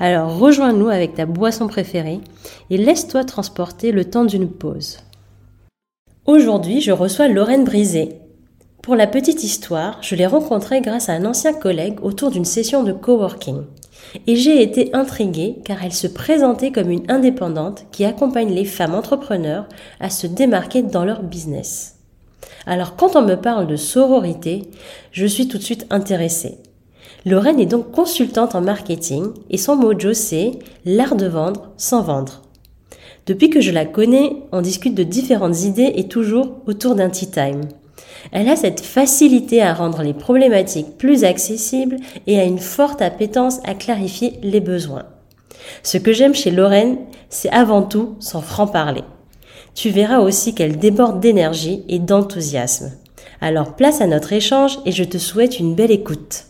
Alors rejoins-nous avec ta boisson préférée et laisse-toi transporter le temps d'une pause. Aujourd'hui, je reçois Lorraine Brisé. Pour la petite histoire, je l'ai rencontrée grâce à un ancien collègue autour d'une session de coworking. Et j'ai été intriguée car elle se présentait comme une indépendante qui accompagne les femmes entrepreneurs à se démarquer dans leur business. Alors quand on me parle de sororité, je suis tout de suite intéressée. Lorraine est donc consultante en marketing et son mojo c'est l'art de vendre sans vendre. Depuis que je la connais, on discute de différentes idées et toujours autour d'un tea time. Elle a cette facilité à rendre les problématiques plus accessibles et a une forte appétence à clarifier les besoins. Ce que j'aime chez Lorraine, c'est avant tout son franc-parler. Tu verras aussi qu'elle déborde d'énergie et d'enthousiasme. Alors place à notre échange et je te souhaite une belle écoute.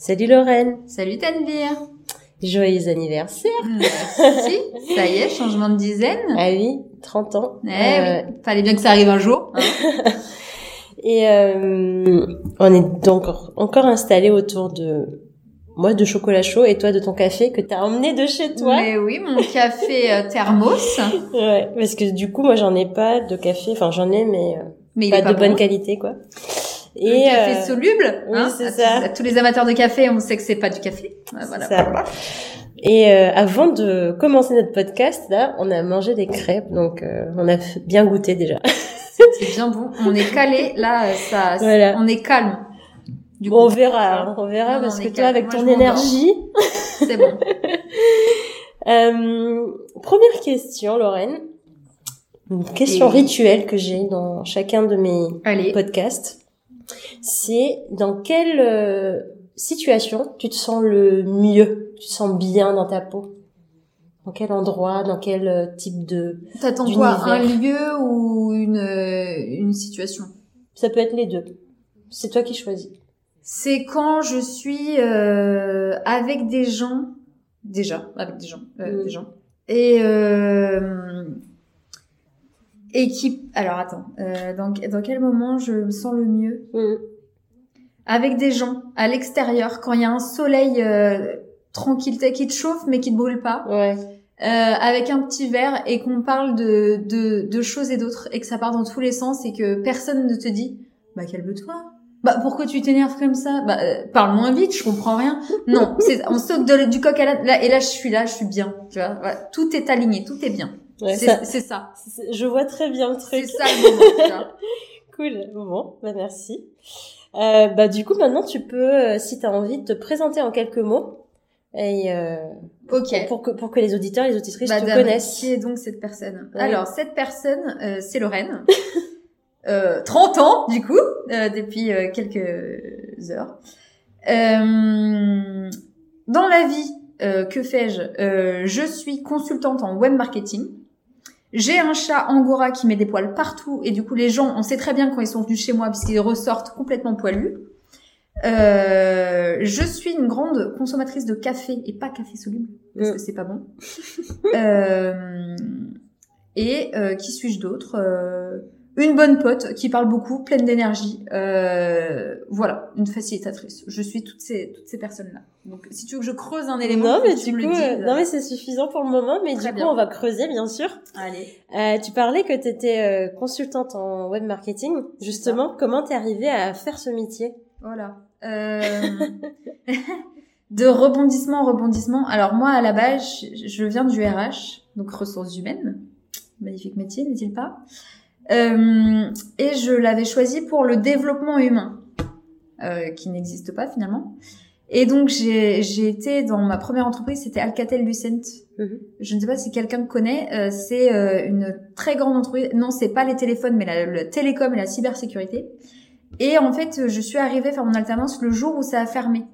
Salut Lorraine. Salut Tanvir. Joyeux anniversaire. Merci. ça y est, changement de dizaine. Ah oui, 30 ans. Eh euh... oui. Fallait bien que ça arrive un jour. Hein. Et euh, on est donc encore installé autour de moi de chocolat chaud et toi de ton café que t'as emmené de chez toi. Mais oui, mon café euh, thermos. ouais, parce que du coup moi j'en ai pas de café, enfin j'en ai mais, euh, mais pas, pas, de bon. bonne qualité quoi. Et le café euh, soluble, oui, hein, c'est à, ça. à tous les amateurs de café, on sait que c'est pas du café. Voilà. Ça. Et euh, avant de commencer notre podcast, là, on a mangé des crêpes, donc euh, on a bien goûté déjà. C'était bien bon. On est calé, là, ça, Voilà. on est calme. Du Bon, on coup, verra, hein, on verra Non, parce on que toi, calme. avec Moi, ton énergie. c'est bon. Euh, première question, Lorraine. Une question Et- rituelle que j'ai dans chacun de mes Allez. podcasts. C'est dans quelle euh, situation tu te sens le mieux, tu te sens bien dans ta peau? Dans quel endroit, dans quel euh, type de... T'attends quoi? Un lieu ou une, euh, une situation? Ça peut être les deux. C'est toi qui choisis. C'est quand je suis euh, avec des gens, déjà, avec des gens, euh, Mm. des gens, et euh, et qui, alors attends, euh, dans dans quel moment je me sens le mieux Mm. Avec des gens, à l'extérieur, quand il y a un soleil euh, tranquille qui te chauffe mais qui te brûle pas, Ouais. euh, avec un petit verre et qu'on parle de, de de choses et d'autres et que ça part dans tous les sens et que personne ne te dit, bah calme-toi. Bah pourquoi tu t'énerves comme ça? Bah euh, parle moins vite, je comprends rien. Non, c'est on saute de- du coq à l'âne là et là je suis là, je suis bien, tu vois. Voilà, tout est aligné, tout est bien. Ouais, c'est ça- c'est ça. c'est- je vois très bien le C'est truc. ça le moment. Cool. Bon, bah merci. Euh, bah du coup maintenant tu peux, euh, si tu as envie, te présenter en quelques mots et euh, Ok. pour que pour que les auditeurs et les auditrices te Madame, connaissent. qui est donc cette personne? Ouais. Alors, cette personne, euh, c'est Lorraine. euh, 30 ans, du coup, euh, depuis euh, quelques heures. Euh, dans la vie, euh, que fais-je? Euh, Je suis consultante en web marketing. J'ai un chat angora qui met des poils partout et du coup les gens, on sait très bien quand ils sont venus chez moi parce qu'ils ressortent complètement poilus. Euh, je suis une grande consommatrice de café et pas café soluble parce que c'est pas bon. Euh, et euh, qui suis-je d'autre? Une bonne pote qui parle beaucoup, pleine d'énergie. Euh, voilà, une facilitatrice. Je suis toutes ces toutes ces personnes-là. Donc, si tu veux que je creuse un élément, Non mais tu du me coup, le euh, non mais c'est suffisant pour le moment. Mais du bien. coup, on va creuser bien sûr. allez. Euh, tu parlais que tu étais consultante en web marketing. Justement, comment t'es arrivée à faire ce métier? Voilà. Euh, de rebondissement en rebondissement. Alors moi, à la base, je, je viens du RH, donc ressources humaines. Magnifique métier, n'est-il pas? Euh, Et je l'avais choisi pour le développement humain, euh, qui n'existe pas finalement. Et donc j'ai j'ai été dans ma première entreprise, c'était Alcatel Lucent. Mhm. Je ne sais pas si quelqu'un connaît. euh, c'est euh, une très grande entreprise. Non, c'est pas les téléphones, mais la, le télécom et la cybersécurité. Et en fait, je suis arrivée faire mon alternance le jour où ça a fermé.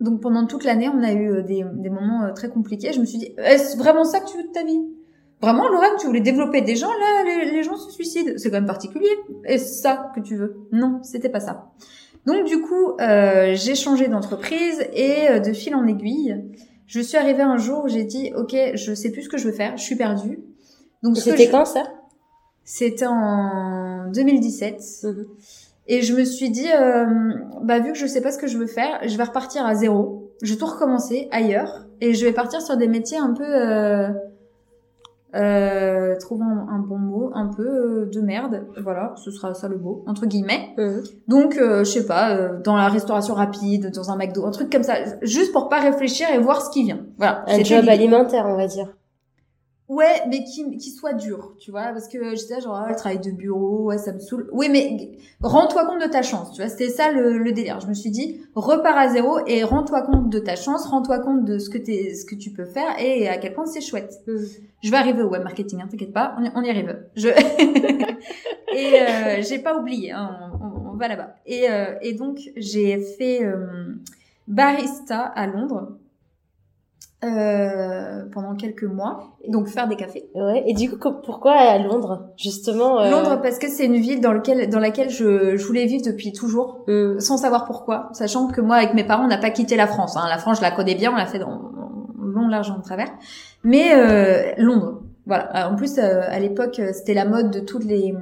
Donc pendant toute l'année, on a eu des, des moments très compliqués. Je me suis dit, est-ce vraiment ça que tu veux de ta vie? Vraiment, Lorraine, tu voulais développer des gens, là, les, les gens se suicident. C'est quand même particulier. Est-ce ça que tu veux Non, c'était pas ça. Donc du coup, euh, j'ai changé d'entreprise et euh, de fil en aiguille, je suis arrivée un jour où j'ai dit, ok, je sais plus ce que je veux faire, je suis perdue. Donc c'était quand ça? C'était en 2017. Mhm. Et je me suis dit, euh, bah vu que je sais pas ce que je veux faire, je vais repartir à zéro. Je vais tout recommencer ailleurs et je vais partir sur des métiers un peu euh, trouvons un bon mot, un peu euh, de merde, voilà, ce sera ça le mot, entre guillemets. Mhm. Donc, euh, je sais pas, euh, dans la restauration rapide, dans un McDo, un truc comme ça, juste pour pas réfléchir et voir ce qui vient. Voilà. Un job alimentaire, on va dire. Ouais, mais qui, qui soit dur, tu vois, parce que j'étais genre, ah, le travail de bureau, ouais, ça me saoule. Oui, mais rends-toi compte de ta chance, tu vois, c'était ça le, le, délire. Je me suis dit, repars à zéro et rends-toi compte de ta chance, rends-toi compte de ce que t'es, ce que tu peux faire et à quel point c'est chouette. Mm. Je vais arriver au web marketing, hein, t'inquiète pas, on y, on y arrive. Je et euh, j'ai pas oublié, hein, on, on, va là-bas. Et, euh, et donc j'ai fait euh, barista à Londres euh, pendant quelques mois, donc faire des cafés. Ouais. Et du coup, pourquoi à Londres, justement euh... Londres parce que c'est une ville dans laquelle dans laquelle je, je voulais vivre depuis toujours, mm. sans savoir pourquoi, sachant que moi avec mes parents on n'a pas quitté la France. Hein. La France je la connais bien, on l'a fait dans, long large en travers, mais euh, Londres. Voilà. En plus à l'époque c'était la mode de toutes les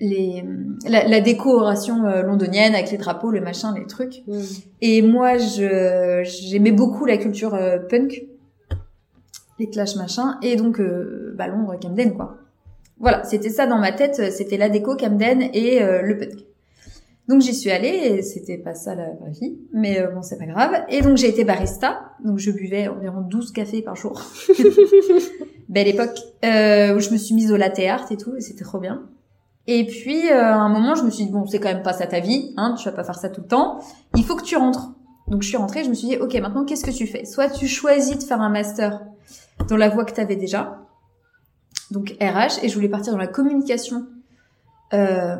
les la, la décoration euh, londonienne avec les drapeaux, le machin, les trucs. Mm. Et moi, je j'aimais beaucoup la culture euh, punk, les clash machin, et donc euh, bah, Londres, Camden quoi. Voilà, c'était ça dans ma tête, c'était la déco Camden et le punk. Donc j'y suis allée et c'était pas ça la vraie vie, mais bon c'est pas grave. Et donc j'ai été barista, donc je buvais environ 12 cafés par jour. Belle époque euh, où je me suis mise au latte art et tout, et c'était trop bien. Et puis, euh, à un moment, je me suis dit, bon, c'est quand même pas ça ta vie, hein, tu vas pas faire ça tout le temps. Il faut que tu rentres. Donc, je suis rentrée, je me suis dit, ok, maintenant, qu'est-ce que tu fais? Soit tu choisis de faire un master dans la voie que tu avais déjà, donc RH, et je voulais partir dans la communication euh,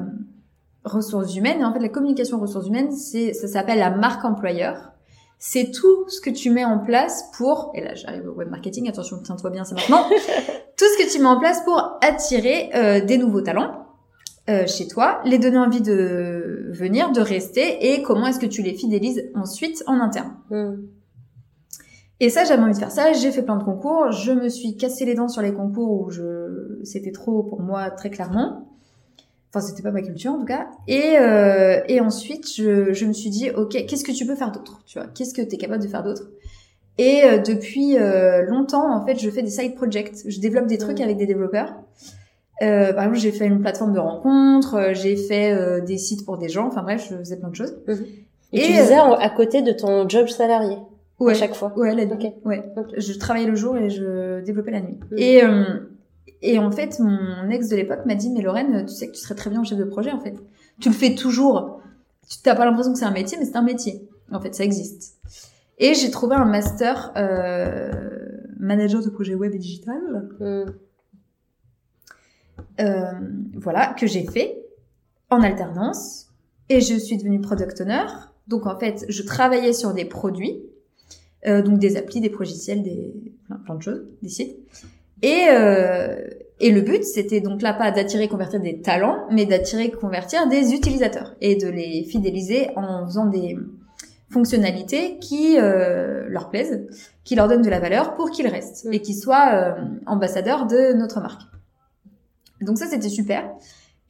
ressources humaines. Et en fait, la communication ressources humaines, c'est, ça s'appelle la marque employeur. C'est tout ce que tu mets en place pour, et là j'arrive au web marketing, attention, tiens-toi bien, c'est maintenant, tout ce que tu mets en place pour attirer euh, des nouveaux talents euh, chez toi, les donner envie de venir, de rester, et comment est-ce que tu les fidélises ensuite en interne. Hmm. Et ça, j'avais envie de faire ça. J'ai fait plein de concours. Je me suis cassé les dents sur les concours où je, c'était trop pour moi très clairement. Enfin, c'était pas ma culture en tout cas. Et euh, et ensuite, je, je me suis dit, ok, qu'est-ce que tu peux faire d'autre Tu vois, qu'est-ce que tu es capable de faire d'autre? Et euh, depuis longtemps, en fait, je fais des side projects. Je développe des trucs hmm. avec des développeurs. Euh, par exemple, j'ai fait une plateforme de rencontres, euh, j'ai fait euh, des sites pour des gens, enfin bref, je faisais plein de choses. Mhm. Et, tu faisais à côté de ton job salarié ouais, à chaque fois. Ouais, la nuit. Ouais. Je travaillais le jour et je développais la nuit. Mhm. Et et en fait, mon ex de l'époque m'a dit mais Lorraine, tu sais que tu serais très bien chef de projet en fait. Tu le fais toujours. Tu n'as pas l'impression que c'est un métier, mais c'est un métier. En fait, ça existe. Et j'ai trouvé un master manager de projet web et digital. Mhm. Euh, voilà, que j'ai fait en alternance. Et je suis devenue product owner. Donc en fait, je travaillais sur des produits, euh, donc des applis, des logiciels, des plein, de choses, des sites. Et euh, et le but, c'était donc là pas d'attirer, convertir des talents, mais d'attirer, convertir des utilisateurs et de les fidéliser en faisant des fonctionnalités qui euh, leur plaisent, qui leur donnent de la valeur pour qu'ils restent et qu'ils soient euh, ambassadeurs de notre marque. Donc ça, c'était super.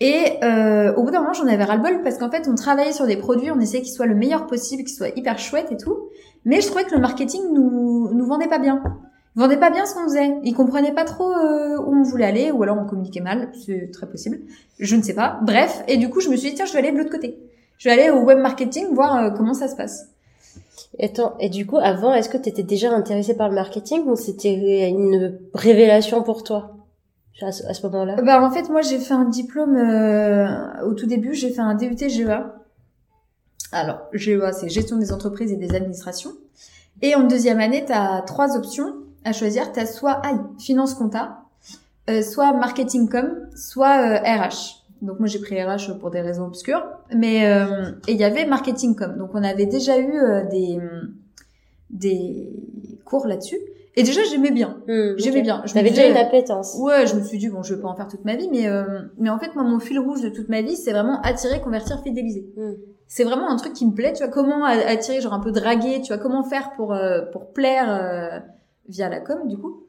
Et euh, au bout d'un moment, j'en avais ras-le-bol parce qu'en fait, on travaillait sur des produits, on essayait qu'ils soient le meilleur possible, qu'ils soient hyper chouettes et tout. Mais je trouvais que le marketing nous, nous vendait pas bien. Il vendait pas bien ce qu'on faisait. Il comprenait pas trop euh, où on voulait aller, ou alors on communiquait mal, c'est très possible. Je ne sais pas. Bref, et du coup, je me suis dit, tiens, je vais aller de l'autre côté. Je vais aller au web marketing, voir euh, comment ça se passe. Et, et du coup, avant, est-ce que tu étais déjà intéressée par le marketing ou c'était une révélation pour toi? À ce, moment-là? Bah en fait moi j'ai fait un diplôme euh, au tout début, j'ai fait un DUT GEA. Alors GEA c'est gestion des entreprises et des administrations. Et en deuxième année tu as trois options à choisir. Tu as soit finance compta, euh, soit marketing com, soit RH. Donc moi j'ai pris RH pour des raisons obscures, mais euh, et il y avait marketing com. Donc on avait déjà eu euh, des des cours là-dessus. Et déjà j'aimais bien. Hmm, J'aimais ok. bien. Je T'avais déjà une appétence. Ouais, je me suis dit bon, je vais pas en faire toute ma vie, mais euh, mais en fait moi mon fil rouge de toute ma vie, c'est vraiment attirer, convertir, fidéliser. Hmm. C'est vraiment un truc qui me plaît. Tu vois comment attirer, genre un peu draguer. Tu vois comment faire pour euh, pour plaire euh, via la com du coup.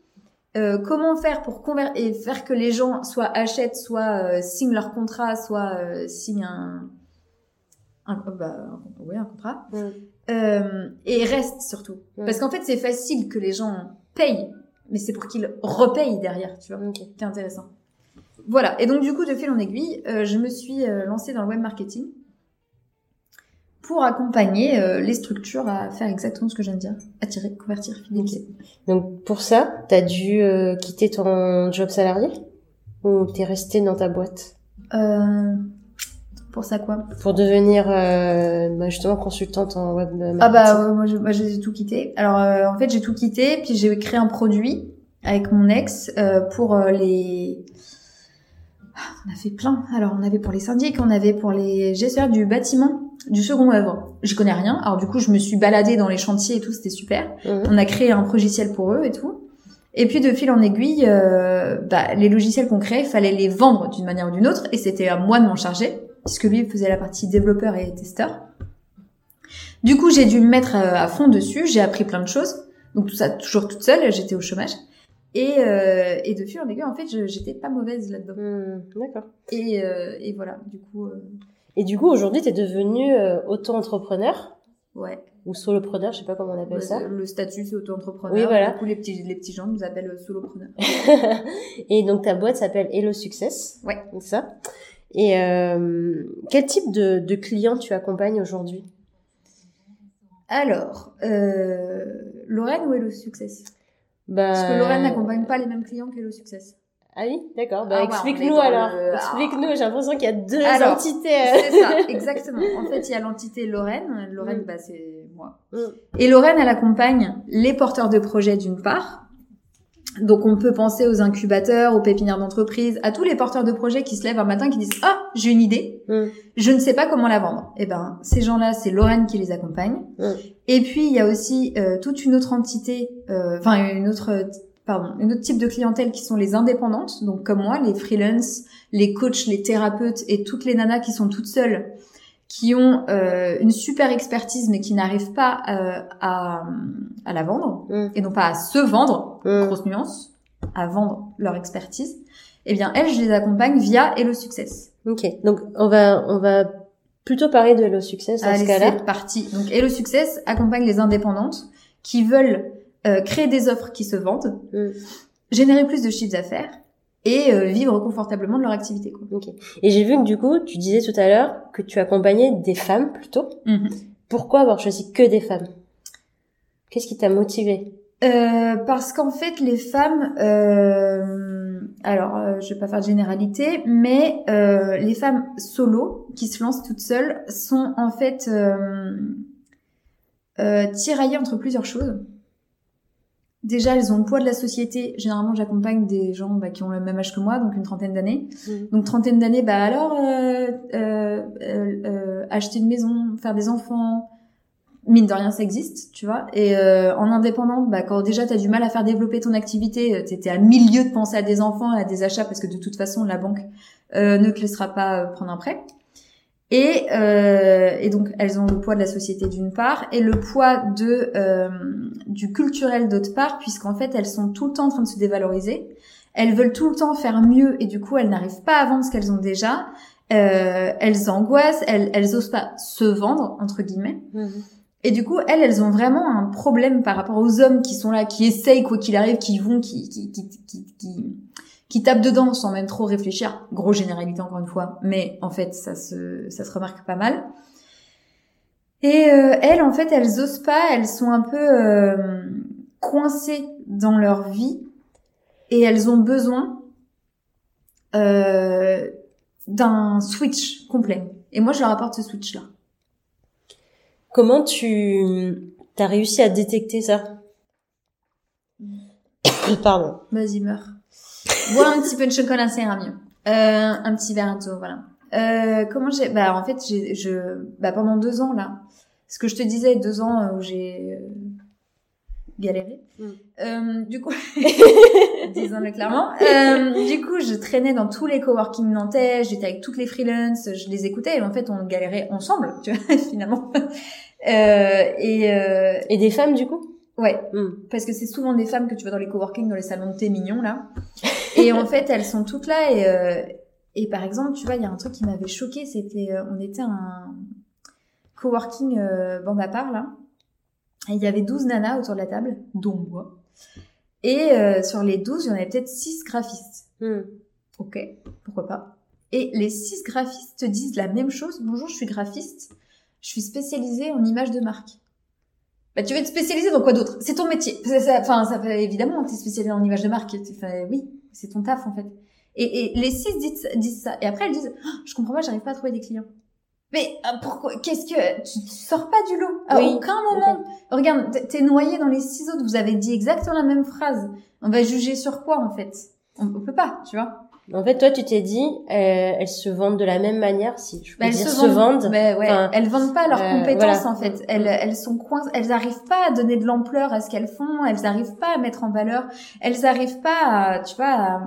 Euh, comment faire pour conver et faire que les gens soit achètent, soit euh, signent leur contrat, soit euh, signent un un, bah, ouais, un contrat Hmm. euh, et restent surtout. Hmm. Parce qu'en fait c'est facile que les gens payent, mais c'est pour qu'ils repayent derrière, tu vois Ok. qui est intéressant. Voilà. Et donc, du coup, de fil en aiguille, euh, je me suis euh, lancée dans le web marketing pour accompagner euh, les structures à faire exactement ce que je viens de dire. Attirer, convertir, fidéliser. Donc pour ça, t'as dû quitter ton job salarié ou t'es resté dans ta boîte? Euh, pour ça, quoi pour devenir euh, bah, justement consultante en web marketing Ah bah, ouais, moi, moi, j'ai tout quitté. Alors, euh, en fait, j'ai tout quitté, puis j'ai créé un produit avec mon ex euh, pour euh, les... Ah, On a fait plein. Alors, on avait pour les syndics, on avait pour les gestionnaires du bâtiment, du second œuvre. J'y connais rien. Alors, du coup, je me suis baladée dans les chantiers et tout, c'était super. Mhm. On a créé un logiciel pour eux et tout. Et puis, de fil en aiguille, euh, bah, les logiciels qu'on créait, il fallait les vendre d'une manière ou d'une autre. Et c'était à moi de m'en charger, puisque lui faisait la partie développeur et testeur. Du coup, j'ai dû me mettre euh, à fond dessus. J'ai appris plein de choses. Donc, tout ça, toujours toute seule. J'étais au chômage. Et, euh, et de fil en aiguille, en fait, j'étais pas mauvaise là-dedans. Hmm, D'accord. Et, euh, et voilà, du coup, euh, Et du coup, aujourd'hui, t'es devenu euh, auto-entrepreneur? Ouais. ou solopreneur, je sais pas comment on appelle ça. Le statut, c'est auto-entrepreneur. Oui, voilà. Du coup, les petits, les petits gens nous appellent solopreneurs. Et donc ta boîte s'appelle Hello Success. Ouais. C'est ça? Et euh, quel type de, de clients tu accompagnes aujourd'hui? Alors, euh, Lorraine ou Hello Success? Bah... Parce que Lorraine n'accompagne pas les mêmes clients qu'Hello Success. Ah oui, d'accord. Bah Ah explique-nous alors. le- Explique-nous. J'ai l'impression qu'il y a deux Alors, entités. euh. C'est ça, exactement. En fait, il y a l'entité Lorraine. Lorraine, Mm. bah, c'est moi. Mm. Et Lorraine, elle accompagne les porteurs de projets d'une part. Donc, on peut penser aux incubateurs, aux pépinières d'entreprise, à tous les porteurs de projets qui se lèvent un matin qui disent Ah, j'ai une idée, Mm. je ne sais pas comment la vendre. Eh ben, ces gens-là, c'est Lorraine qui les accompagne. Mm. Et puis, il y a aussi euh, toute une autre entité, euh, enfin, une autre, pardon, une autre type de clientèle qui sont les indépendantes, donc comme moi, les freelance, les coachs, les thérapeutes et toutes les nanas qui sont toutes seules, qui ont euh, une super expertise mais qui n'arrivent pas euh, à, à la vendre, Mm. et non pas à se vendre, Mm. grosse nuance, à vendre leur expertise, eh bien, elles, je les accompagne via Hello Success. Ok. Donc on va on va plutôt parler de Hello Success dans ce cas-là. c'est parti. Donc, Hello Success accompagne les indépendantes qui veulent euh, créer des offres qui se vendent, Mm. générer plus de chiffres d'affaires et euh, vivre confortablement de leur activité. Quoi. Et j'ai vu que du coup, tu disais tout à l'heure que tu accompagnais des femmes plutôt. Pourquoi avoir choisi que des femmes? Qu'est-ce qui t'a motivé Euh, parce qu'en fait, les femmes, euh, alors euh, je vais pas faire de généralité, mais euh, les femmes solo qui se lancent toutes seules sont en fait tiraillées entre plusieurs choses. Déjà, elles ont le poids de la société. Généralement, j'accompagne des gens bah, qui ont le même âge que moi, donc une trentaine d'années. Donc trentaine d'années, bah alors euh, euh, euh, acheter une maison, faire des enfants, mine de rien ça existe, tu vois. Et euh, en indépendant, bah quand déjà t'as du mal à faire développer ton activité, euh, t'étais à milieu de penser à des enfants, à des achats parce que de toute façon la banque euh, ne te laissera pas prendre un prêt. Et, euh, et donc elles ont le poids de la société d'une part et le poids de euh, du culturel d'autre part puisqu'en fait elles sont tout le temps en train de se dévaloriser. Elles veulent tout le temps faire mieux et du coup elles n'arrivent pas à vendre ce qu'elles ont déjà. Euh, elles angoissent, elles, elles osent pas se vendre entre guillemets. Et du coup, elles, elles ont vraiment un problème par rapport aux hommes qui sont là, qui essayent quoi qu'il arrive, qui vont, qui, qui, qui, qui, qui, tapent dedans sans même trop réfléchir. Gros généralité encore une fois, mais en fait, ça se, ça se remarque pas mal. Et euh, elles, en fait, elles osent pas, elles sont un peu euh, coincées dans leur vie et elles ont besoin euh, d'un switch complet. Et moi, je leur apporte ce switch-là. Comment tu as réussi à détecter ça? Pardon. Vas-y, meurs. Bois un petit peu de chocolat, ça ira mieux. Euh, un petit verre d'eau, voilà. Euh, comment j'ai Bah en fait, j'ai, je, bah pendant deux ans là, ce que je te disais, deux ans euh, où j'ai euh, galéré. Mm. Euh, du coup, disons-le clairement. Euh, du coup, je traînais dans tous les coworking nantais, j'étais avec toutes les freelances, je les écoutais et en fait, on galérait ensemble, tu vois, finalement. Euh, et euh, Et des femmes, du coup? Ouais, Hmm. parce que c'est souvent des femmes que tu vois dans les coworking, dans les salons de thé mignons là. Et en fait, elles sont toutes là et euh, et par exemple, tu vois, il y a un truc qui m'avait choqué, c'était euh, on était à un coworking euh, bande à part là. Et il y avait 12 nanas autour de la table, dont moi. Et euh, sur les 12, il y en avait peut-être 6 graphistes. Hmm. Ok, pourquoi pas. Et les 6 graphistes te disent la même chose. Bonjour, je suis graphiste. Je suis spécialisée en images de marque. Bah, tu veux être spécialisée dans quoi d'autre? C'est ton métier. Ça- ça- Enfin, ça, fait évidemment tu es spécialisée en images de marque. Enfin, oui, c'est ton taf en fait. Et, et les 6 disent, disent ça. Et après, elles disent, Ah, je comprends pas, j'arrive pas à trouver des clients. Mais euh, pourquoi Qu'est-ce que tu, tu sors pas du lot? À Oui, aucun moment. Regarde, t'es- t'es noyé dans les six autres. Vous avez dit exactement la même phrase. On va juger sur quoi en fait? On, on peut pas, tu vois? En fait, toi, tu t'es dit, euh, elles se vendent de la même manière, si je peux Bah, elles dire, se se vendent. Mais ouais, Enfin, elles vendent pas leurs euh, compétences voilà. en fait. Elles, elles sont coincées. Elles arrivent pas à donner de l'ampleur à ce qu'elles font. Elles arrivent pas à mettre en valeur. Elles arrivent pas à, tu vois, à,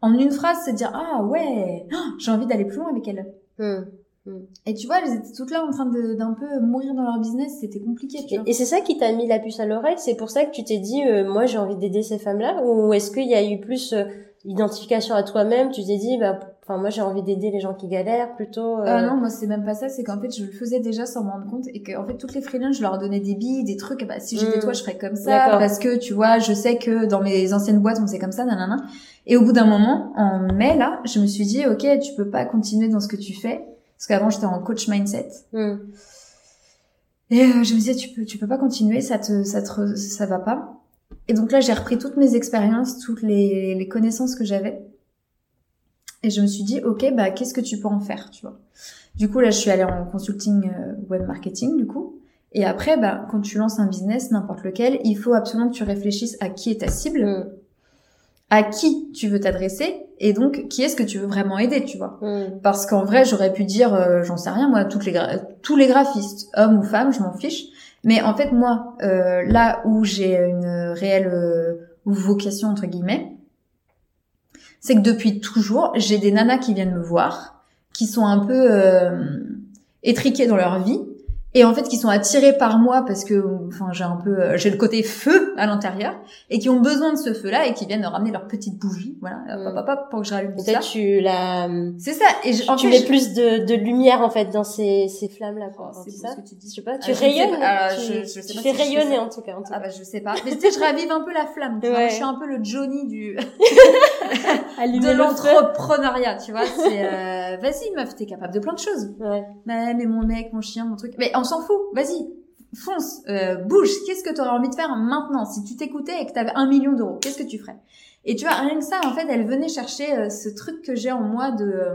en une phrase se dire ah ouais, ah, j'ai envie d'aller plus loin avec elles. Hmm. Et tu vois, elles étaient toutes là en train de d'un peu mourir dans leur business. C'était compliqué. Tu Et, vois. et c'est ça qui t'a mis la puce à l'oreille C'est pour ça que tu t'es dit, euh, moi, j'ai envie d'aider ces femmes-là Ou est-ce qu'il y a eu plus euh, identification à toi-même Tu t'es dit, bah, enfin, moi, j'ai envie d'aider les gens qui galèrent plutôt. euh, Euh, non, moi c'est même pas ça, c'est qu'en fait je le faisais déjà sans m'en rendre compte et que en fait toutes les freelances je leur donnais des billes, des trucs, bah si j'étais Mm. toi je ferais comme ça parce que tu vois, je sais que dans mes anciennes boîtes on faisait comme ça, nanana. Et au bout d'un moment, en mai là, je me suis dit ok tu peux pas continuer dans ce que tu fais parce qu'avant j'étais en coach mindset hmm. et euh, je me disais tu peux tu peux pas continuer, ça te ça te ça va pas. Et donc là j'ai repris toutes mes expériences, toutes les, les connaissances que j'avais et je me suis dit, ok, bah, qu'est-ce que tu peux en faire, tu vois? Du coup, là, je suis allée en consulting euh, web marketing, du coup. Et après, bah, quand tu lances un business, n'importe lequel, il faut absolument que tu réfléchisses à qui est ta cible, Hmm. à qui tu veux t'adresser, et donc, qui est-ce que tu veux vraiment aider, tu vois? Hmm. Parce qu'en vrai, j'aurais pu dire, euh, j'en sais rien, moi, toutes les gra- tous les graphistes, hommes ou femmes, je m'en fiche. Mais en fait, moi, euh, là où j'ai une réelle euh, vocation, entre guillemets, c'est que depuis toujours, j'ai des nanas qui viennent me voir, qui sont un peu euh, étriquées dans leur vie, et en fait qui sont attirées par moi parce que, enfin, j'ai un peu, j'ai le côté feu à l'intérieur, et qui ont besoin de ce feu-là et qui viennent me ramener leur petite bougie, voilà, Mm. hop, hop, hop, pour que je rallume ça. Tu la, C'est ça. Et je, en tu fait, mets je- plus de, de lumière en fait dans ces, ces flammes-là. Quoi. Oh, c'est ça ce que tu dis. Je sais pas, Ah, tu sais rayonnes. Ah, tu je- tu pas fais rayonner en tout cas. En tout Ah cas. bah je sais pas. Mais tu sais, je ravive un peu la flamme. Tu vois. Je suis un peu le Johnny du de le feu. l'entrepreneuriat, tu vois. C'est euh, vas-y meuf, t'es capable de plein de choses. Ouais. Mais, mais mon mec, mon chien, mon truc. Mais on s'en fout. Vas-y, fonce, euh, bouge. Qu'est-ce que t'aurais envie de faire maintenant Si tu t'écoutais et que t'avais un million d'euros, qu'est-ce que tu ferais? Et tu vois, rien que ça, en fait, elle venait chercher euh, ce truc que j'ai en moi de euh,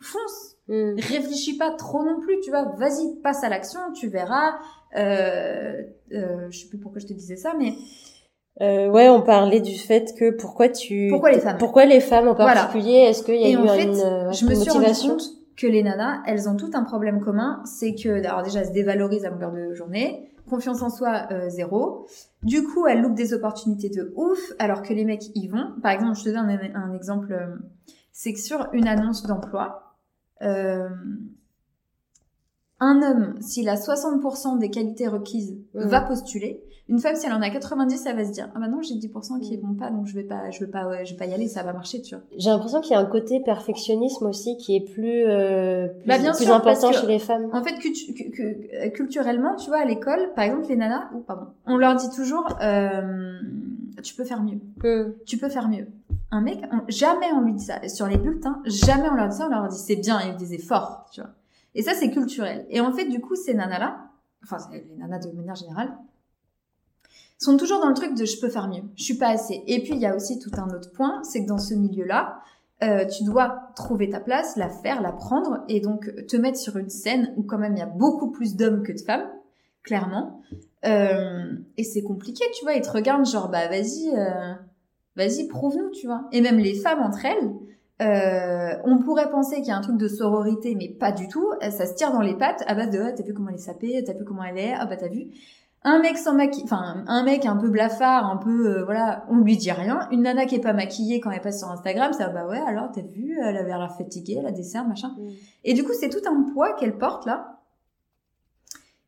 fonce. Hmm. réfléchis pas trop non plus, tu vois. Vas-y, passe à l'action, tu verras. Euh, euh, je sais plus pourquoi je te disais ça, mais Euh, ouais, on parlait du fait que pourquoi tu pourquoi les femmes? pourquoi les femmes en Voilà. particulier? Est-ce qu'il y a Et eu en fait, une, euh, je me une suis rendu motivation? compte que les nanas, elles ont toutes un problème commun, c'est que, alors déjà, elles se dévalorisent à longueur de journée, confiance en soi euh, zéro. Du coup, elles loupent des opportunités de ouf, alors que les mecs y vont. Par exemple, je te donne un, un exemple, euh, c'est que sur une annonce d'emploi, euh, un homme, s'il a 60% des qualités requises, va postuler. Une femme, si elle en a 90, elle va se dire, ah bah non, j'ai 10% qui vont pas, donc je vais pas, je vais pas, ouais, je vais pas y aller, ça va marcher, tu vois. J'ai l'impression qu'il y a un côté perfectionnisme aussi qui est plus euh, plus, Bah, bien plus sûr, important que- chez les femmes. En fait, euh, culturellement, tu vois, à l'école, par exemple, les nanas, oh, pardon, on leur dit toujours, euh, tu peux faire mieux, Hmm. tu peux faire mieux. Un mec, on- jamais on lui dit ça. Sur les bulletins, jamais on leur dit ça, on leur dit c'est bien, il y a eu des efforts, tu vois. Et ça, c'est culturel. Et en fait, du coup, ces nanas-là, enfin, les nanas de manière générale, sont toujours dans le truc de je peux faire mieux, je suis pas assez. Et puis, il y a aussi tout un autre point, c'est que dans ce milieu-là, euh, tu dois trouver ta place, la faire, la prendre, et donc te mettre sur une scène où quand même il y a beaucoup plus d'hommes que de femmes, clairement. Euh, et c'est compliqué, tu vois, ils te regardent genre, bah vas-y, euh, vas-y, prouve-nous, tu vois. Et même les femmes entre elles, Euh, on pourrait penser qu'il y a un truc de sororité, mais pas du tout. Ça se tire dans les pattes à base de ah, t'as vu comment elle est sapée, t'as vu comment elle est, ah bah t'as vu. Un mec sans maquillage, enfin un mec un peu blafard, un peu euh, voilà, on lui dit rien. Une nana qui est pas maquillée quand elle passe sur Instagram, ça bah ouais alors t'as vu, elle avait l'air fatiguée, elle a des cernes machin. Mm. Et du coup c'est tout un poids qu'elle porte là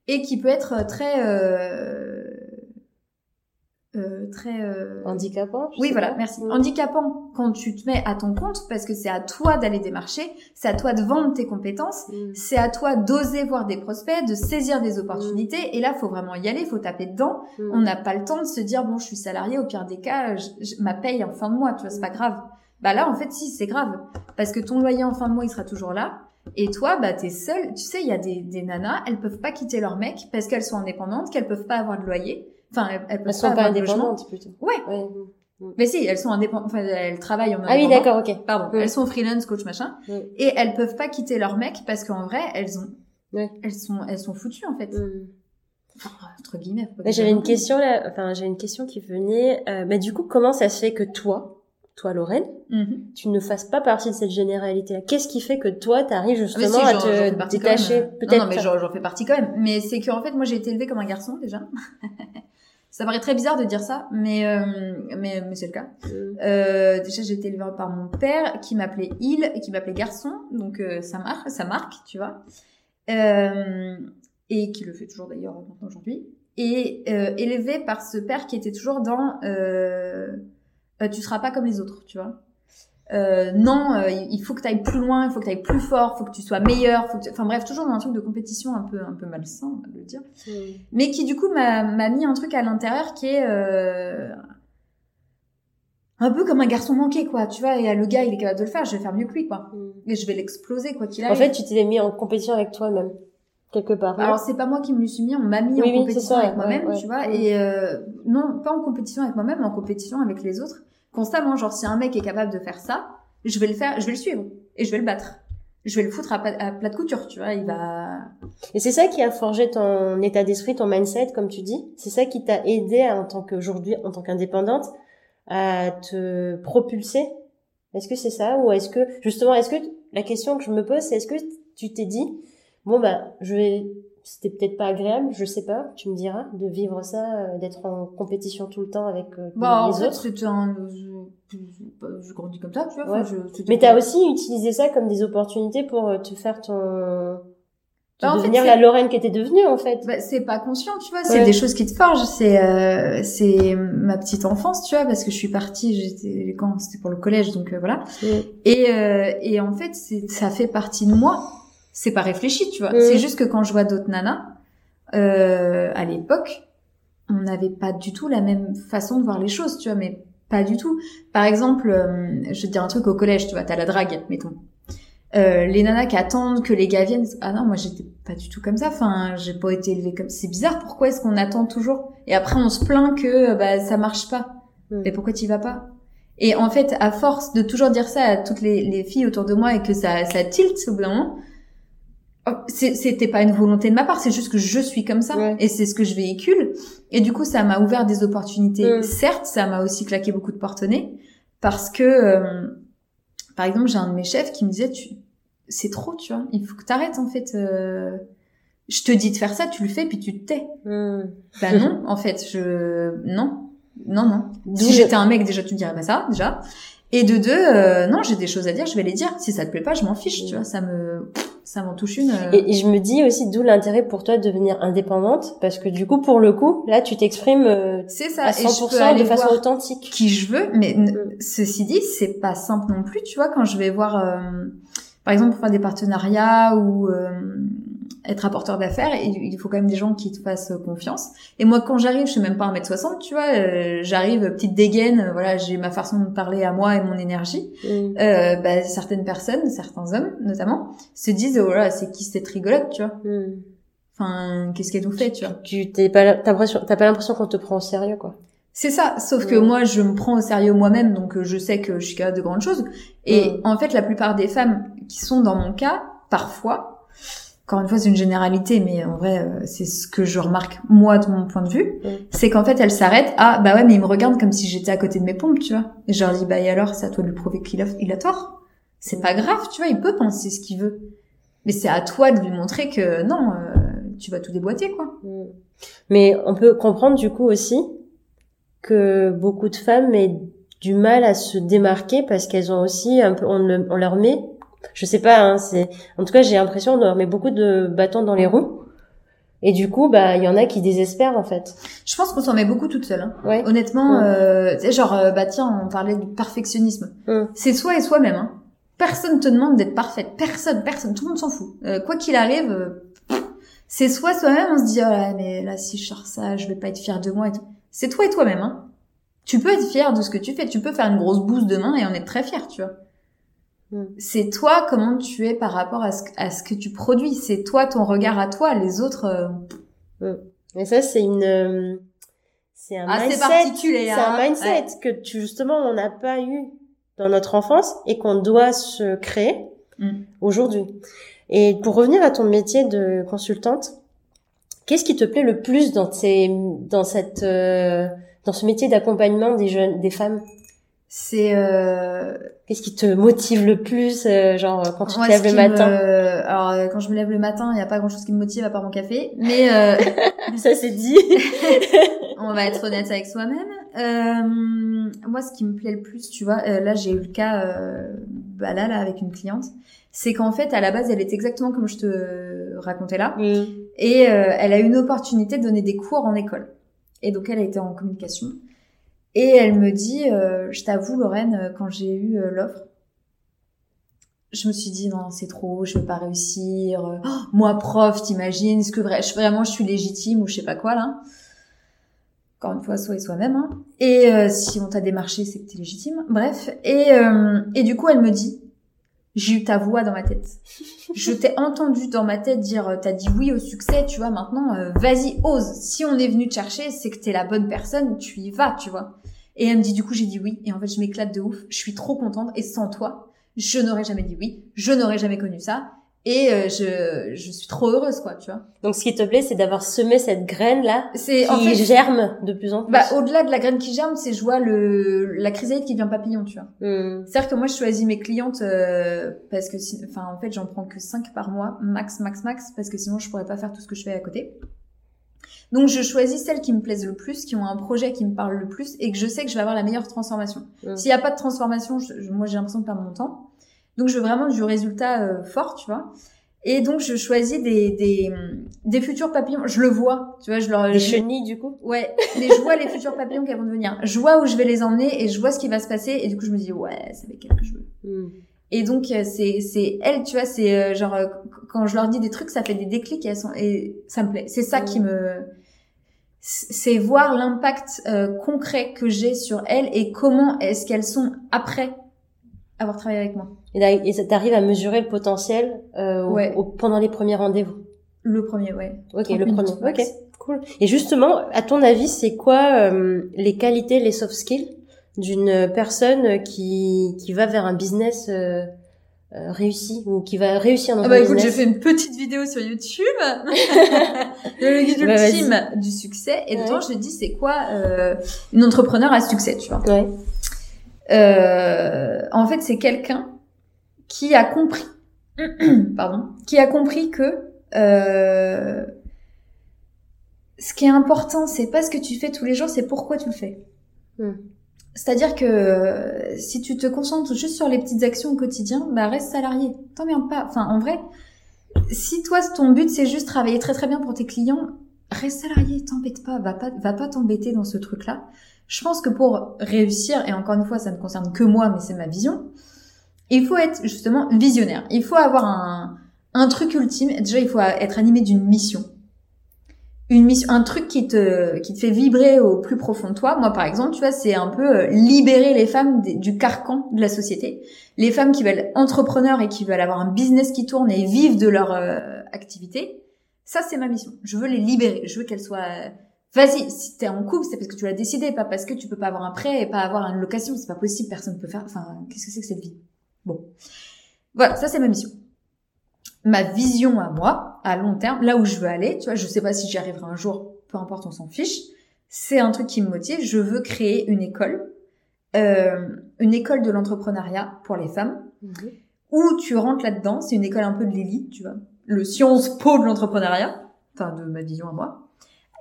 et qui peut être très euh, euh, très euh, Handicapant oui voilà merci. Mm. handicapant quand tu te mets à ton compte parce que c'est à toi d'aller démarcher c'est à toi de vendre tes compétences Mm. c'est à toi d'oser voir des prospects de saisir des opportunités et là faut vraiment y aller faut taper dedans. Mm. on n'a pas le temps de se dire bon je suis salarié au pire des cas je, je- ma paye en fin de mois tu vois c'est pas grave. Bah là en fait si c'est grave parce que ton loyer en fin de mois il sera toujours là et toi bah t'es seule tu sais il y a des, des nanas elles peuvent pas quitter leur mec parce qu'elles sont indépendantes qu'elles peuvent pas avoir de loyer enfin elles, elles sont pas indépendantes plutôt. Ouais. Ouais. mais si elles sont indépendantes enfin elles travaillent en Ah oui, d'accord, ok. pardon Mm. elles sont freelance coach machin Mm. et elles peuvent pas quitter leur mec parce qu'en vrai elles ont elles sont elles sont foutues en fait Mm. enfin, entre guillemets j'avais une question là, enfin j'ai une question qui venait. Euh, mais du coup, comment ça se fait que toi, toi Lorraine, Mhm. tu ne fasses pas partie de cette généralité-là? Qu'est-ce qui fait que toi, t'arrives Ah, justement si, à te détacher même. Peut-être. Non, non, mais j'en j'en fais partie quand même. Mais c'est qu'en fait, moi, j'ai été élevée comme un garçon déjà. ça paraît très bizarre de dire ça, mais euh, mais, mais c'est le cas. Mm. Euh, déjà, j'ai été élevée par mon père qui m'appelait il et qui m'appelait garçon, donc euh, ça marque, ça marque, tu vois. Euh, et qui le fait toujours d'ailleurs maintenant aujourd'hui. Et euh, élevée par ce père qui était toujours dans euh, euh, tu seras pas comme les autres, tu vois. Euh, non, euh, il faut que tu ailles plus loin, il faut que tu ailles plus fort, il faut que tu sois meilleur, faut que tu- enfin bref, toujours dans un truc de compétition un peu un peu malsain, on va le dire Mm. mais qui du coup m'a m'a mis un truc à l'intérieur qui est euh, un peu comme un garçon manqué quoi tu vois et euh, le gars il est capable de le faire je vais faire mieux que lui quoi Mm. et je vais l'exploser quoi qu'il En arrive fait, tu t'es mis en compétition avec toi-même quelque part. alors c'est pas moi qui me le suis mis on m'a mis Oui, en compétition ça, avec ouais, moi-même ouais, tu vois ouais. et euh, non pas en compétition avec moi-même en compétition avec les autres constamment genre si un mec est capable de faire ça je vais le faire je vais le suivre et je vais le battre je vais le foutre à, plat de couture tu vois il va Et c'est ça qui a forgé ton état d'esprit, ton mindset, comme tu dis. C'est ça qui t'a aidé en tant qu'aujourd'hui, en tant qu'indépendante, à te propulser. Est-ce que c'est ça ou est-ce que justement, est-ce que la question que je me pose, c'est est-ce que tu t'es dit, bon bah, je vais, c'était peut-être pas agréable, je sais pas, tu me diras, de vivre ça, euh, d'être en compétition tout le temps avec euh, bah en les fait autres. c'était un je, je, je grandis comme ça tu vois Ouais. je- Mais t'as aussi utilisé ça comme des opportunités pour euh, te faire ton, te Bah, en fait, devenir c'est- la Lorraine que t'es devenue en fait. Bah, c'est pas conscient, tu vois. C'est Ouais. des choses qui te forgent. C'est euh, c'est ma petite enfance, tu vois, parce que je suis partie. J'étais quand c'était pour le collège, donc euh, voilà. Et euh, et en fait, c'est ça fait partie de moi. C'est pas réfléchi, tu vois. Mm. C'est juste que quand je vois d'autres nanas, euh, à l'époque, on n'avait pas du tout la même façon de voir les choses, tu vois. Mais pas du tout. Par exemple, euh, je vais te dire un truc au collège, tu vois. T'as la drague, mettons. Euh, les nanas qui attendent que les gars viennent. Ah non, moi j'étais pas du tout comme ça. Enfin, j'ai pas été élevée comme. C'est bizarre. Pourquoi est-ce qu'on attend toujours? Et après on se plaint que bah ça marche pas. Mm. Mais pourquoi t'y vas pas? Et en fait, à force de toujours dire ça à toutes les, les filles autour de moi et que ça ça tilte au bout d'un moment, c'était pas une volonté de ma part. C'est juste que je suis comme ça Ouais. et c'est ce que je véhicule. Et du coup, ça m'a ouvert des opportunités. Mm. Certes, ça m'a aussi claqué beaucoup de porte au nez parce que euh, par exemple, j'ai un de mes chefs qui me disait, tu, c'est trop, tu vois. Il faut que t'arrêtes, en fait. euh, je te dis de faire ça, tu le fais, puis tu te tais. Mm. Bah non, en fait, je, non, non, non. Si j'étais un mec, déjà, tu me dirais pas ça, déjà. Et de deux, euh, non, j'ai des choses à dire, je vais les dire. Si ça te plaît pas, je m'en fiche, tu vois. Ça me, ça m'en touche une. euh. Et, et je me dis aussi d'où l'intérêt pour toi de devenir indépendante, parce que du coup, pour le coup, là, tu t'exprimes euh, c'est ça. à et je peux 100% de aller façon authentique. qui je veux, mais Mm. ceci dit, c'est pas simple non plus, tu vois, quand je vais voir, euh, par exemple, pour faire des partenariats ou euh, être apporteur d'affaires, il faut quand même des gens qui te fassent confiance. Et moi, quand j'arrive, je suis même pas 1m60, tu vois, euh, j'arrive petite dégaine, euh, voilà, j'ai ma façon de parler à moi et mon énergie. Mm. Euh, bah, certaines personnes, certains hommes notamment, se disent, oh là, c'est qui cette rigolote, tu vois Mm. Enfin, qu'est-ce qu'elle nous fait, tu vois Tu t'es pas, t'as pas l'impression qu'on te prend au sérieux, quoi. C'est ça, sauf que Ouais. moi je me prends au sérieux moi-même, donc je sais que je suis capable de grandes choses. Et Ouais. en fait, la plupart des femmes qui sont dans mon cas, parfois, encore une fois c'est une généralité, mais en vrai euh, c'est ce que je remarque moi de mon point de vue, Ouais. c'est qu'en fait elles s'arrêtent, ah bah ouais mais il me regarde comme si j'étais à côté de mes pompes, tu vois. Et je leur dis bah et alors c'est à toi de lui prouver qu'il a, il a tort. C'est pas grave, tu vois, il peut penser ce qu'il veut. Mais c'est à toi de lui montrer que non, euh, tu vas tout déboîter, quoi. Mm. Mais on peut comprendre du coup aussi que beaucoup de femmes aient du mal à se démarquer parce qu'elles ont aussi un peu, on, le- on leur met, je sais pas, hein, c'est, en tout cas j'ai l'impression on leur met beaucoup de bâtons dans les roues. Et du coup, bah, il y en a qui désespèrent en fait. Je pense qu'on s'en met beaucoup toute seule. Hein. Ouais. Honnêtement, Ouais. euh, tu sais, genre, euh, bah tiens, on parlait du perfectionnisme. C'est soi et soi-même. Hein. Personne te demande d'être parfaite. Personne, personne. Tout le monde s'en fout. Euh, quoi qu'il arrive, euh, c'est soi soi-même. On se dit, oh là, mais là, si je sors ça, je vais pas être fière de moi. C'est toi et toi-même. Hein. Tu peux être fier de ce que tu fais. Tu peux faire une grosse bouse demain et en être très fier, tu vois. Mm. C'est toi comment tu es par rapport à ce, à ce que tu produis? C'est toi, ton regard à toi. Les autres, euh, Mais ça, c'est une, euh, c'est un mindset. particulier, C'est hein. un mindset que tu, justement, on n'a pas eu dans notre enfance et qu'on doit se créer Mm. aujourd'hui. Et pour revenir à ton métier de consultante, qu'est-ce qui te plaît le plus dans ces, dans cette, euh, dans ce métier d'accompagnement des jeunes, des femmes? C'est euh, Qu'est-ce qui te motive le plus, euh, genre, quand tu te lèves le matin? me- Alors, euh, quand je me lève le matin, il n'y a pas grand-chose qui me motive à part mon café. Mais euh, Ça, c'est dit. on va être honnête avec soi-même. Euh, moi, ce qui me plaît le plus, tu vois, euh, là, j'ai eu le cas, euh, bah là, là, avec une cliente, c'est qu'en fait, à la base, elle est exactement comme je te racontais là. Mm. Et elle a eu une opportunité de donner des cours en école. Et donc, elle a été en communication. Et elle me dit, euh, je t'avoue, Lorraine, euh, quand j'ai eu euh, l'offre, je me suis dit, non, c'est trop, je vais pas réussir. Oh, moi, prof, t'imagines, est-ce que vraiment je suis légitime ou je sais pas quoi, là Encore une fois, soi et soi-même. Hein. Et si on t'a démarché, c'est que t'es légitime. Bref. Et, et du coup, elle me dit, j'ai eu ta voix dans ma tête. Je t'ai entendu dans ma tête dire, euh, t'as dit oui au succès, tu vois, maintenant, euh, vas-y, ose. Si on est venu te chercher, c'est que t'es la bonne personne, tu y vas, tu vois. Et elle me dit, du coup, j'ai dit oui. Et en fait, je m'éclate de ouf. Je suis trop contente. Et sans toi, je n'aurais jamais dit oui. Je n'aurais jamais connu ça. Et euh, je, je suis trop heureuse, quoi, tu vois. Donc, ce qui te plaît, c'est d'avoir semé cette graine-là C'est, qui en fait, germe de plus en plus. bah, au-delà de la graine qui germe, c'est je vois le, la chrysalide qui devient papillon, tu vois. Mm. C'est-à-dire que moi, je choisis mes clientes euh, parce que, si- enfin, en fait, j'en prends que 5 par mois, max, max, max, parce que sinon, je pourrais pas faire tout ce que je fais à côté. Donc, je choisis celles qui me plaisent le plus, qui ont un projet qui me parle le plus, et que je sais que je vais avoir la meilleure transformation. Mm. S'il n'y a pas de transformation, je- moi, j'ai l'impression de perdre mon temps. Donc, je veux vraiment du résultat euh, fort, tu vois. Et donc, je choisis des, des, des futurs papillons. Je le vois, tu vois, je leur... Des je- chenilles, du coup? Ouais, mais je vois les futurs papillons qui vont devenir. Je vois où je vais les emmener et je vois ce qui va se passer et du coup je me dis ouais, c'est avec elle que je veux. Mm. Et donc euh, c'est c'est elle, tu vois, c'est euh, genre euh, quand je leur dis des trucs, ça fait des déclics et elles sont et ça me plaît. C'est ça qui me c'est voir l'impact euh, concret que j'ai sur elles et comment est-ce qu'elles sont après avoir travaillé avec moi. Et là, et ça t'arrive à mesurer le potentiel euh, au- Ouais. au- pendant les premiers rendez-vous? Le premier, ouais. Ok, 30 le premier. Ok, cool. Et justement, à ton avis, c'est quoi euh, les qualités, les soft skills d'une personne qui qui va vers un business euh, euh, réussi ou qui va réussir dans Ah bah écoute, j'ai fait une petite vidéo sur YouTube, le guide Bah, ultime du succès, et Ouais. dedans je dis c'est quoi euh, une entrepreneur à succès, tu vois? Ouais. Euh, en fait, c'est quelqu'un qui a compris, pardon, qui a compris que euh, ce qui est important, c'est pas ce que tu fais tous les jours, c'est pourquoi tu le fais. Hmm. C'est-à-dire que euh, si tu te concentres juste sur les petites actions au quotidien, bah reste salarié. T'emmerdes pas. Enfin, en vrai, si toi ton but c'est juste travailler très très bien pour tes clients, reste salarié, t'embête pas, va pas, va pas t'embêter dans ce truc-là. Je pense que pour réussir, et encore une fois, ça ne concerne que moi, mais c'est ma vision, il faut être justement visionnaire. Il faut avoir un, un truc ultime. Déjà, il faut être animé d'une mission. Une mission, un truc qui te, qui te fait vibrer au plus profond de toi. Moi, par exemple, tu vois, c'est un peu euh, libérer les femmes du carcan de la société. Les femmes qui veulent être entrepreneurs et qui veulent avoir un business qui tourne et vivre de leur euh, activité. Ça, c'est ma mission. Je veux les libérer. Je veux qu'elles soient euh, Vas-y, si t'es en couple, c'est parce que tu l'as décidé, pas parce que tu peux pas avoir un prêt et pas avoir une location. C'est pas possible, personne ne peut faire. Enfin, qu'est-ce que c'est que cette vie? Bon, voilà, ça c'est ma mission. Ma vision à moi, à long terme, là où je veux aller, tu vois, je sais pas si j'y arriverai un jour, peu importe, on s'en fiche. C'est un truc qui me motive. Je veux créer une école, euh, une école de l'entrepreneuriat pour les femmes, ou tu rentres là-dedans, c'est une école un peu de l'élite, tu vois, le Sciences Po de l'entrepreneuriat, enfin de ma vision à moi,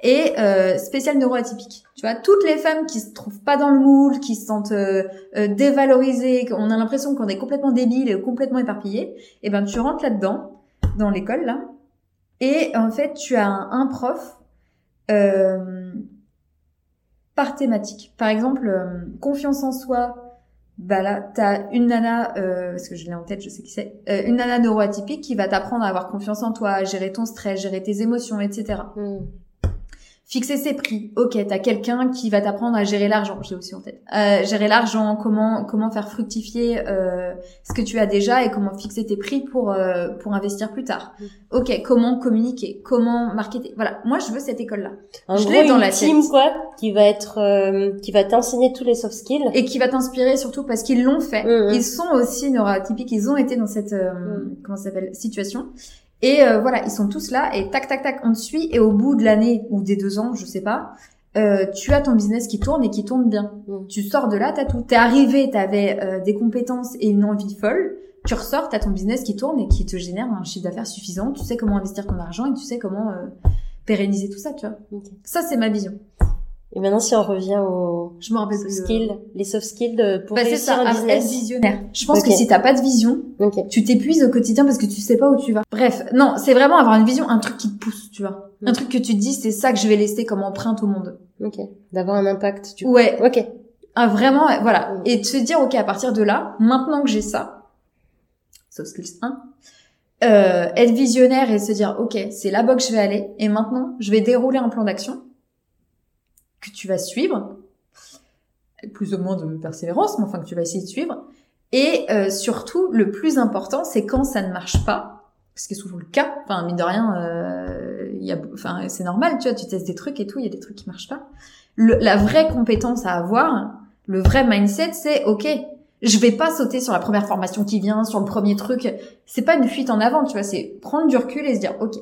et euh, spécial neuroatypique. Tu vois, toutes les femmes qui se trouvent pas dans le moule, qui se sentent euh, euh, dévalorisées, qu'on a l'impression qu'on est complètement débile et complètement éparpillé, et eh ben tu rentres là-dedans, dans l'école là, et en fait tu as un, prof euh, par thématique. Par exemple, euh, confiance en soi, bah là, t'as une nana, euh, parce que je l'ai en tête, je sais qui c'est, une nana neuroatypique qui va t'apprendre à avoir confiance en toi, à gérer ton stress, gérer tes émotions, etc. Fixer ses prix. Ok, t'as quelqu'un qui va t'apprendre à gérer l'argent. J'ai aussi en tête. Euh, gérer l'argent, comment comment faire fructifier euh, ce que tu as déjà et comment fixer tes prix pour euh, pour investir plus tard. Mm. Ok, comment communiquer, comment marketer. Voilà, moi je veux cette école là. En Je gros, l'ai dans une la team, tête. quoi, qui va être, euh, qui va t'enseigner tous les soft skills. et qui va t'inspirer surtout parce qu'ils l'ont fait. Mhm. Ils sont aussi neuroatypiques, ils ont été dans cette euh, comment s'appelle situation. Et euh, voilà, ils sont tous là et tac tac tac, on te suit et au bout de l'année ou des deux ans, je sais pas, euh, tu as ton business qui tourne et qui tourne bien. Mhm. Tu sors de là, t'as tout. T'es arrivé, t'avais euh, des compétences et une envie folle. Tu ressors, t'as ton business qui tourne et qui te génère un chiffre d'affaires suffisant. Tu sais comment investir ton argent et tu sais comment euh, pérenniser tout ça, tu vois. Ça, c'est ma vision. Et maintenant, si on revient aux Je me rappelle soft plus. euh, skills, les soft skills de, pour Bah, réussir ça, un être business. visionnaire. Je pense que si t'as pas de vision, tu t'épuises au quotidien parce que tu sais pas où tu vas. Bref, non, c'est vraiment avoir une vision, un truc qui te pousse, tu vois. Un truc que tu te dis, c'est ça que je vais laisser comme empreinte au monde. Ok. D'avoir un impact, coup. Ouais, Ok. ah, vraiment, voilà. Et de se dire, ok, à partir de là, maintenant que j'ai ça, soft skills 1, euh, être visionnaire et se dire, ok, c'est là-bas que je vais aller, et maintenant, je vais dérouler un plan d'action que tu vas suivre, plus ou moins de persévérance, mais enfin que tu vas essayer de suivre. Et euh, surtout, le plus important, c'est quand ça ne marche pas, ce qui est souvent le cas. Enfin, mine de rien, euh, c'est normal, tu vois, tu testes des trucs et tout, il y a des trucs qui marchent pas. La vraie compétence à avoir, le vrai mindset, c'est ok, je vais pas sauter sur la première formation qui vient, sur le premier truc. C'est pas une fuite en avant, tu vois, c'est prendre du recul et se dire ok,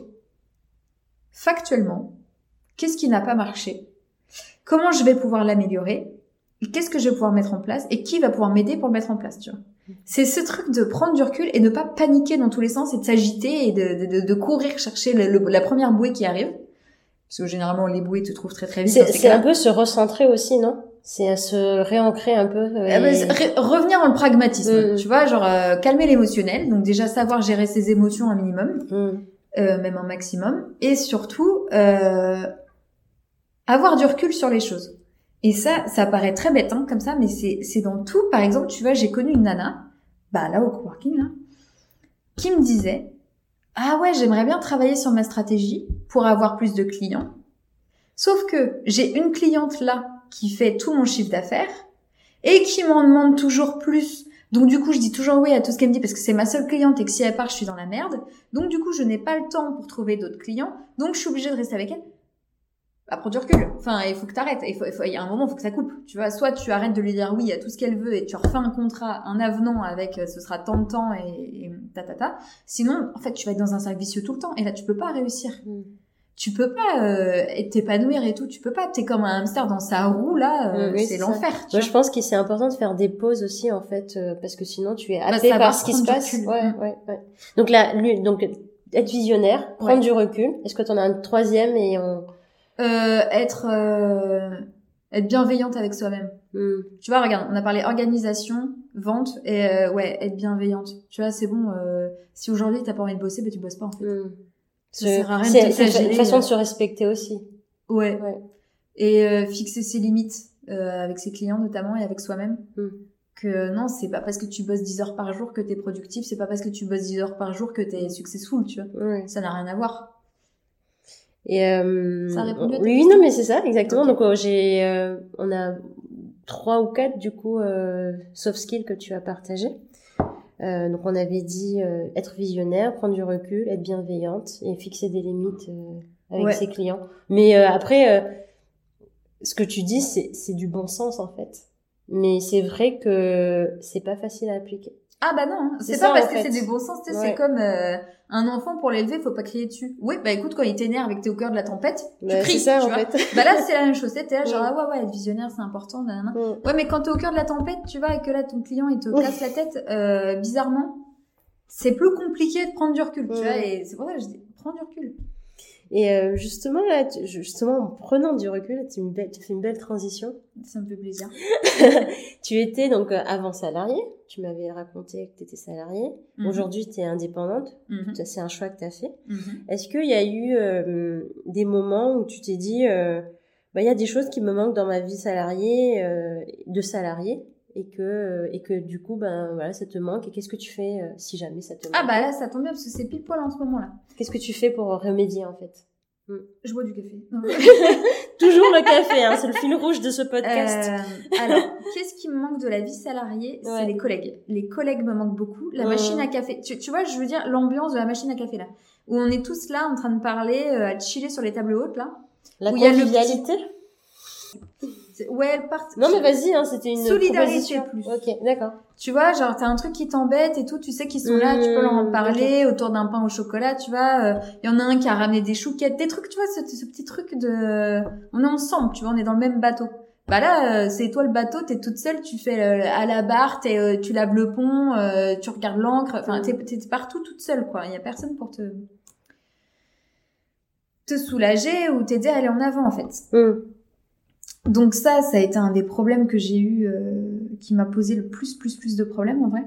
factuellement, qu'est-ce qui n'a pas marché? Comment je vais pouvoir l'améliorer Qu'est-ce que je vais pouvoir mettre en place Et qui va pouvoir m'aider pour le mettre en place, tu vois C'est ce truc de prendre du recul et ne pas paniquer dans tous les sens et de s'agiter et de, de, de, de courir chercher le- le- la première bouée qui arrive. Parce que généralement, les bouées te trouvent très très vite. C'est un peu se recentrer aussi, non? C'est à se réancrer un peu. Ah et- revenir dans le pragmatisme, Mm. tu vois, genre euh, calmer l'émotionnel, donc déjà savoir gérer ses émotions un minimum, Hmm. euh, même un maximum, et surtout euh, avoir du recul sur les choses. Et ça, ça paraît très bête hein, comme ça, mais c'est dans tout. Par exemple, tu vois, j'ai connu une nana, bah là au coworking qui me disait ah ouais, j'aimerais bien travailler sur ma stratégie pour avoir plus de clients. Sauf que j'ai une cliente là qui fait tout mon chiffre d'affaires et qui m'en demande toujours plus. Donc du coup, je dis toujours oui à tout ce qu'elle me dit parce que c'est ma seule cliente et que si elle part, je suis dans la merde. Donc du coup, je n'ai pas le temps pour trouver d'autres clients. Donc je suis obligée de rester avec elle. Bah, prends du recul. Enfin, il faut que t'arrêtes. Il faut, il faut- il y a un moment, il faut que ça coupe. Tu vois, soit tu arrêtes de lui dire oui à tout ce qu'elle veut et tu refais un contrat, un avenant avec euh, ce sera tant de temps et, et ta ta ta. Sinon, en fait, tu vas être dans un cercle vicieux tout le temps et là, tu peux pas réussir. Hmm. Tu peux pas euh, t'épanouir et tout. Tu peux pas. T'es comme un hamster dans sa roue là. euh, Mm, oui, c'est l'enfer. tu Moi, je pense que c'est important de faire des pauses aussi, en fait, euh, parce que sinon tu es Bah, happé savoir par ce qui se passe. Ouais, Mm. ouais, ouais. Donc là, lui, donc être visionnaire, prendre Ouais. du recul. Est-ce que tu en as un troisième et on Euh, être euh, être bienveillante avec soi-même. Hmm. Tu vois, regarde, on a parlé organisation, vente et euh, ouais, être bienveillante. Tu vois, c'est bon. euh, si aujourd'hui t'as pas envie de bosser, bah tu bosses pas en fait. Hmm. Ça Se- sert à rien de C'est une façon euh. de se respecter aussi. Ouais. Ouais. Et euh, fixer ses limites euh, avec ses clients notamment et avec soi-même. Mm. Que non, c'est pas parce que tu bosses 10 heures par jour que t'es productif, c'est pas parce que tu bosses 10 heures par jour que t'es successful, tu vois. Ça n'a rien à voir. Et euh, Ça a oui, non, mais c'est ça, exactement. Donc euh, j'ai, euh, on a trois ou quatre du coup euh, soft skills que tu as partagé. Euh, donc on avait dit euh, être visionnaire, prendre du recul, être bienveillante et fixer des limites euh, avec Ouais. ses clients. Mais euh, après, euh, ce que tu dis, c'est c'est du bon sens en fait. Mais c'est vrai que c'est pas facile à appliquer. Ah bah non, C'est c'est ça, pas parce que c'est du bon sens, Ouais. c'est comme euh, un enfant pour l'élever, faut pas crier dessus. Oui, bah écoute, quand il t'énerve et que t'es au cœur de la tempête, tu Bah, cries, c'est ça tu en vois. fait. Bah là, c'est la même chose, t'es là genre, ah ouais, ouais, être visionnaire, c'est important, nanana. Mm. Ouais, mais quand t'es au cœur de la tempête, tu vois, et que là, ton client, il te casse la tête, euh, bizarrement, c'est plus compliqué de prendre du recul, tu vois. Et c'est pour ça que je dis, prends du recul. Et euh, justement, là, tu- justement, en prenant du recul, tu, une belle- tu fais une belle transition. Ça me fait plaisir. tu étais donc euh, avant salarié. Tu m'avais raconté que tu étais salarié. Mhm. Aujourd'hui, tu es indépendante. Mhm. C'est un choix que tu as fait. Mhm. Est-ce qu'il y a eu euh, des moments où tu t'es dit, euh, bah, il y a des choses qui me manquent dans ma vie salariée, euh, de salarié, et que, euh, et que du coup, ben voilà, ça te manque. Et qu'est-ce que tu fais euh, si jamais ça te manque Ah bah là, ça tombe bien parce que c'est pile poil en ce moment-là. Qu'est-ce que tu fais pour remédier en fait? Je bois du café. Toujours le café, hein, c'est le fil rouge de ce podcast. Euh, alors, qu'est-ce qui me manque de la vie salariée? C'est Ouais. les collègues. Les collègues me manquent beaucoup. La machine à café. Tu, tu vois, je veux dire, l'ambiance de la machine à café là. Où on est tous là en train de parler, euh, à chiller sur les tables hautes là. La où il y a le convivialité? Ouais, elles partent. Non mais vas-y, hein, c'était une Solidarité plus. Ok, d'accord. Tu vois, genre, t'as un truc qui t'embête et tout, tu sais qu'ils sont là, tu peux leur en Mmh, parler autour d'un pain au chocolat, tu vois. Il y en a un qui a ramené des chouquettes, des trucs, tu vois, ce, ce petit truc de... On est ensemble, tu vois, on est dans le même bateau. Bah là, euh, c'est toi le bateau, t'es toute seule, tu fais euh, à la barre, t'es, euh, tu laves le pont, euh, tu regardes l'encre, enfin, t'es, t'es partout toute seule, quoi. Il y a personne pour te te soulager ou t'aider à aller en avant, en fait. Hum. Donc ça, ça a été un des problèmes que j'ai eu, euh, qui m'a posé le plus, plus, plus de problèmes en vrai.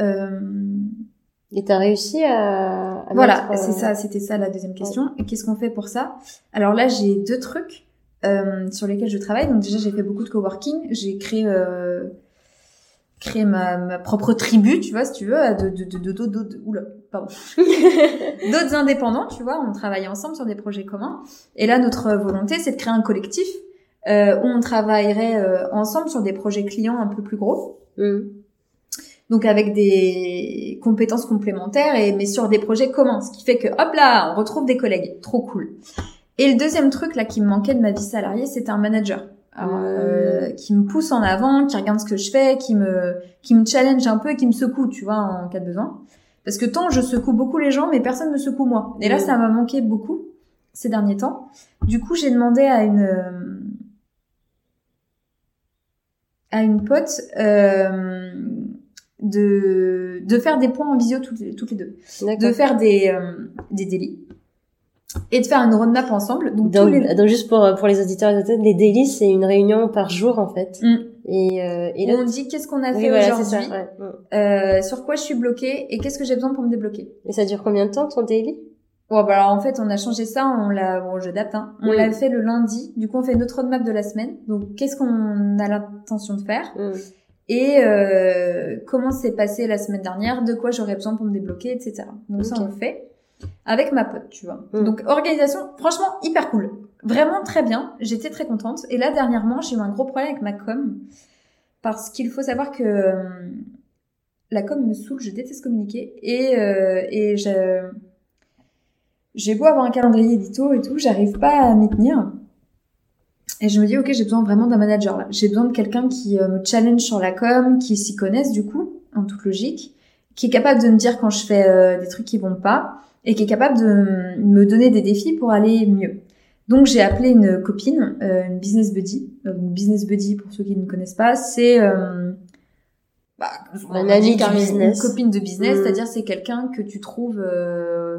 Euh, Et t'as réussi à, à voilà, mettre, euh, c'est ça, c'était ça la deuxième question. Et qu'est-ce qu'on fait pour ça? Alors là, j'ai deux trucs euh, sur lesquels je travaille. Donc déjà, j'ai fait beaucoup de coworking. J'ai créé euh, créé ma, ma propre tribu, tu vois, si tu veux, de de, de, de- de- oula, pardon. d'autres indépendants, tu vois, on travaille ensemble sur des projets communs. Et là, notre volonté, c'est de créer un collectif euh, où on travaillerait euh, ensemble sur des projets clients un peu plus gros. Hum. Donc avec des compétences complémentaires et mais sur des projets communs, ce qui fait que hop là, on retrouve des collègues, trop cool. Et le deuxième truc là qui me manquait de ma vie salariée, c'était un manager Alors, euh, qui me pousse en avant, qui regarde ce que je fais, qui me qui me challenge un peu et qui me secoue, tu vois, en cas de besoin. Parce que tant je secoue beaucoup les gens, mais personne me secoue moi. Et là, Mhm. ça m'a manqué beaucoup ces derniers temps. Du coup, j'ai demandé à une euh, à une pote euh, de de faire des points en visio toutes les, toutes les deux, de faire des euh, des délits et de faire une roadmap ensemble. Donc, Donc, les donc juste pour, pour les auditeurs et les daily, c'est une réunion par jour en fait. Mm. Et, euh, et là, on dit qu'est-ce qu'on a oui, fait voilà, c'est aujourd'hui, ouais. Euh, sur quoi je suis bloquée et qu'est-ce que j'ai besoin pour me débloquer. Et ça dure combien de temps ton daily? Bon, bah alors en fait, on a changé ça, on l'a, bon, je date, hein. On Mm. l'a fait le lundi. Du coup, on fait notre roadmap de la semaine. Donc, qu'est-ce qu'on a l'intention de faire? Mm. et euh, comment s'est passé la semaine dernière, de quoi j'aurais besoin pour me débloquer, etc. Donc ça, on le fait avec ma pote, tu vois. Mm. Donc, organisation, franchement, hyper cool. Vraiment très bien. J'étais très contente. Et là, dernièrement, j'ai eu un gros problème avec ma com. Parce qu'il faut savoir que euh, la com me saoule, je déteste communiquer. Et, euh, et je... j'ai beau avoir un calendrier édito et tout, j'arrive pas à m'y tenir. Et je me dis, ok, j'ai besoin vraiment d'un manager là. J'ai besoin de quelqu'un qui euh, me challenge sur la com, qui s'y connaisse du coup, en toute logique, qui est capable de me dire quand je fais euh, des trucs qui vont pas, et qui est capable de me donner des défis pour aller mieux. Donc j'ai appelé une copine, euh, une business buddy. Une business buddy, pour ceux qui ne connaissent pas, c'est bah, Un ami dire du une business. copine de business, Mm. c'est-à-dire c'est quelqu'un que tu trouves euh,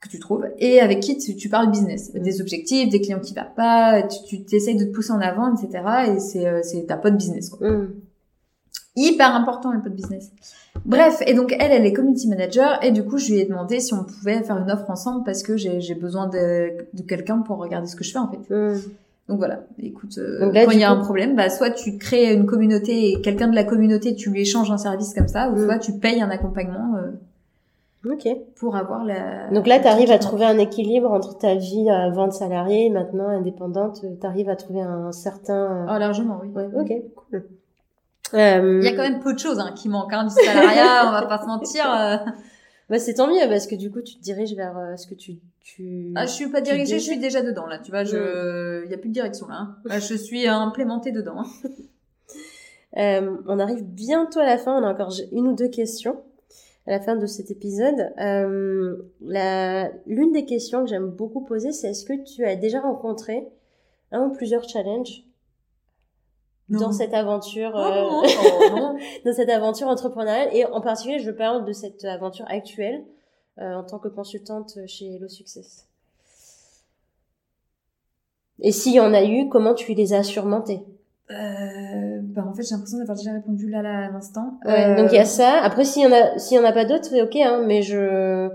que tu trouves et avec qui tu, tu parles business, des objectifs, des clients qui va pas, tu, tu essayes de te pousser en avant, etc. Et c'est euh, c'est ta pote business. Quoi Mm. hyper important le pod business. Bref, et donc elle, elle est community manager et du coup je lui ai demandé si on pouvait faire une offre ensemble parce que j'ai besoin de, de quelqu'un pour regarder ce que je fais en fait. Mm. Donc voilà, écoute, euh, Donc là, quand il y a coup- un problème, bah soit tu crées une communauté et quelqu'un de la communauté tu lui échanges un service comme ça, ou Mm. soit tu payes un accompagnement euh, Ok. pour avoir la. Donc là, tu arrives à trouver un équilibre entre ta vie avant de salarié et maintenant indépendante. Tu arrives à trouver un certain. manque. Oh largement, oui. Ouais, ok, cool. Euh, Il y a quand même peu de choses hein, qui manquent hein, du salariat, on va pas se mentir. euh. Bah, c'est tant mieux parce que du coup, tu te diriges vers euh, ce que tu. tu... Ah, je suis pas dirigée, je suis déjà dedans là. Tu vois, je, il y a plus de direction là. hein. Là, je suis implémentée dedans. hein. Euh, on arrive bientôt à la fin. On a encore une ou deux questions à la fin de cet épisode. Euh. L'une des questions que j'aime beaucoup poser, c'est est-ce que tu as déjà rencontré un ou plusieurs challenges dans cette aventure, Oh, euh, non. dans cette aventure entrepreneuriale? Et en particulier, je parle de cette aventure actuelle euh, en tant que consultante chez Hello Success. Et s'il y en a eu, comment tu les as surmontés Euh, bah, en fait, j'ai l'impression d'avoir déjà répondu là, là, à l'instant. Ouais, Euh, donc il y a ça. Après, s'il y en a, s'il y en a pas d'autres, c'est ok, hein, mais je,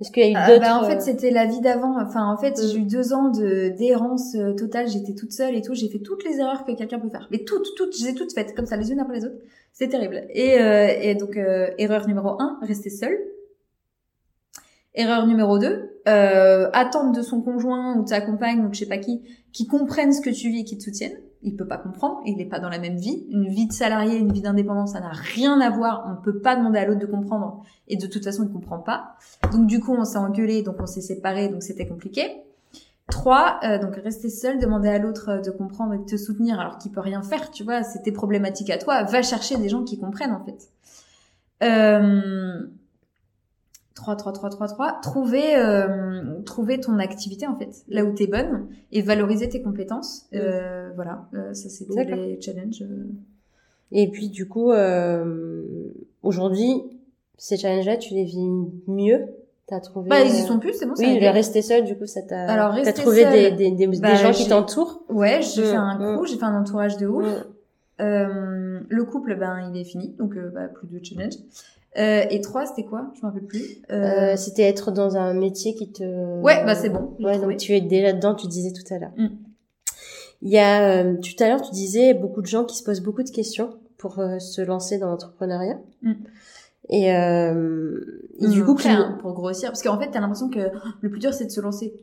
est-ce qu'il y a eu Ah, d'autres bah, en fait, euh, c'était la vie d'avant. Enfin, en fait, Mm. j'ai eu deux ans de d'errance euh, totale. J'étais toute seule et tout. J'ai fait toutes les erreurs que quelqu'un peut faire. Mais toutes, toutes, je les ai toutes faites comme ça, les unes après les autres. C'est terrible. Et, euh, et donc, euh, erreur numéro un, rester seule. Erreur numéro 2, euh, attendre de son conjoint ou de sa compagne ou de je sais pas qui, qui comprenne ce que tu vis et qui te soutienne. Il peut pas comprendre, il n'est pas dans la même vie. Une vie de salarié, une vie d'indépendant, ça n'a rien à voir. On peut pas demander à l'autre de comprendre. Et de toute façon, il comprend pas. Donc du coup, on s'est engueulé, donc on s'est séparés, donc c'était compliqué. Trois, euh, donc rester seul, demander à l'autre euh, de comprendre et de te soutenir alors qu'il peut rien faire, tu vois, c'était problématique à toi. Va chercher des gens qui comprennent en fait. Euh... 3, 3, 3, 3, 3. Trouver, euh, trouver ton activité, en fait, là où t'es bonne, et valoriser tes compétences. Euh, voilà, euh, ça c'était les challenges. euh. Et puis du coup, euh, aujourd'hui, ces challenges-là, tu les vis mieux? T'as trouvé. Bah, ils y euh, sont plus, c'est bon, ça a Oui, été. le rester seul, du coup, ça t'a. Alors, T'as trouvé des, des, des, des bah, gens qui t'entourent? Ouais, j'ai Mm, fait un mm. crew, j'ai fait un entourage de ouf. Mm. Euh, le couple, ben, il est fini, donc bah, plus de challenge. Euh, et trois, c'était quoi? Je me rappelle plus. Euh, Euh, c'était être dans un métier qui te. Ouais, bah c'est bon. Ouais, donc tu es déjà dedans, tu disais tout à l'heure. Mm. Il y a, tout à l'heure, tu disais beaucoup de gens qui se posent beaucoup de questions pour se lancer dans l'entrepreneuriat. Mm. Et, et du Mmh, coup, hein, pour grossir, parce qu'en fait, t'as l'impression que le plus dur, c'est de se lancer.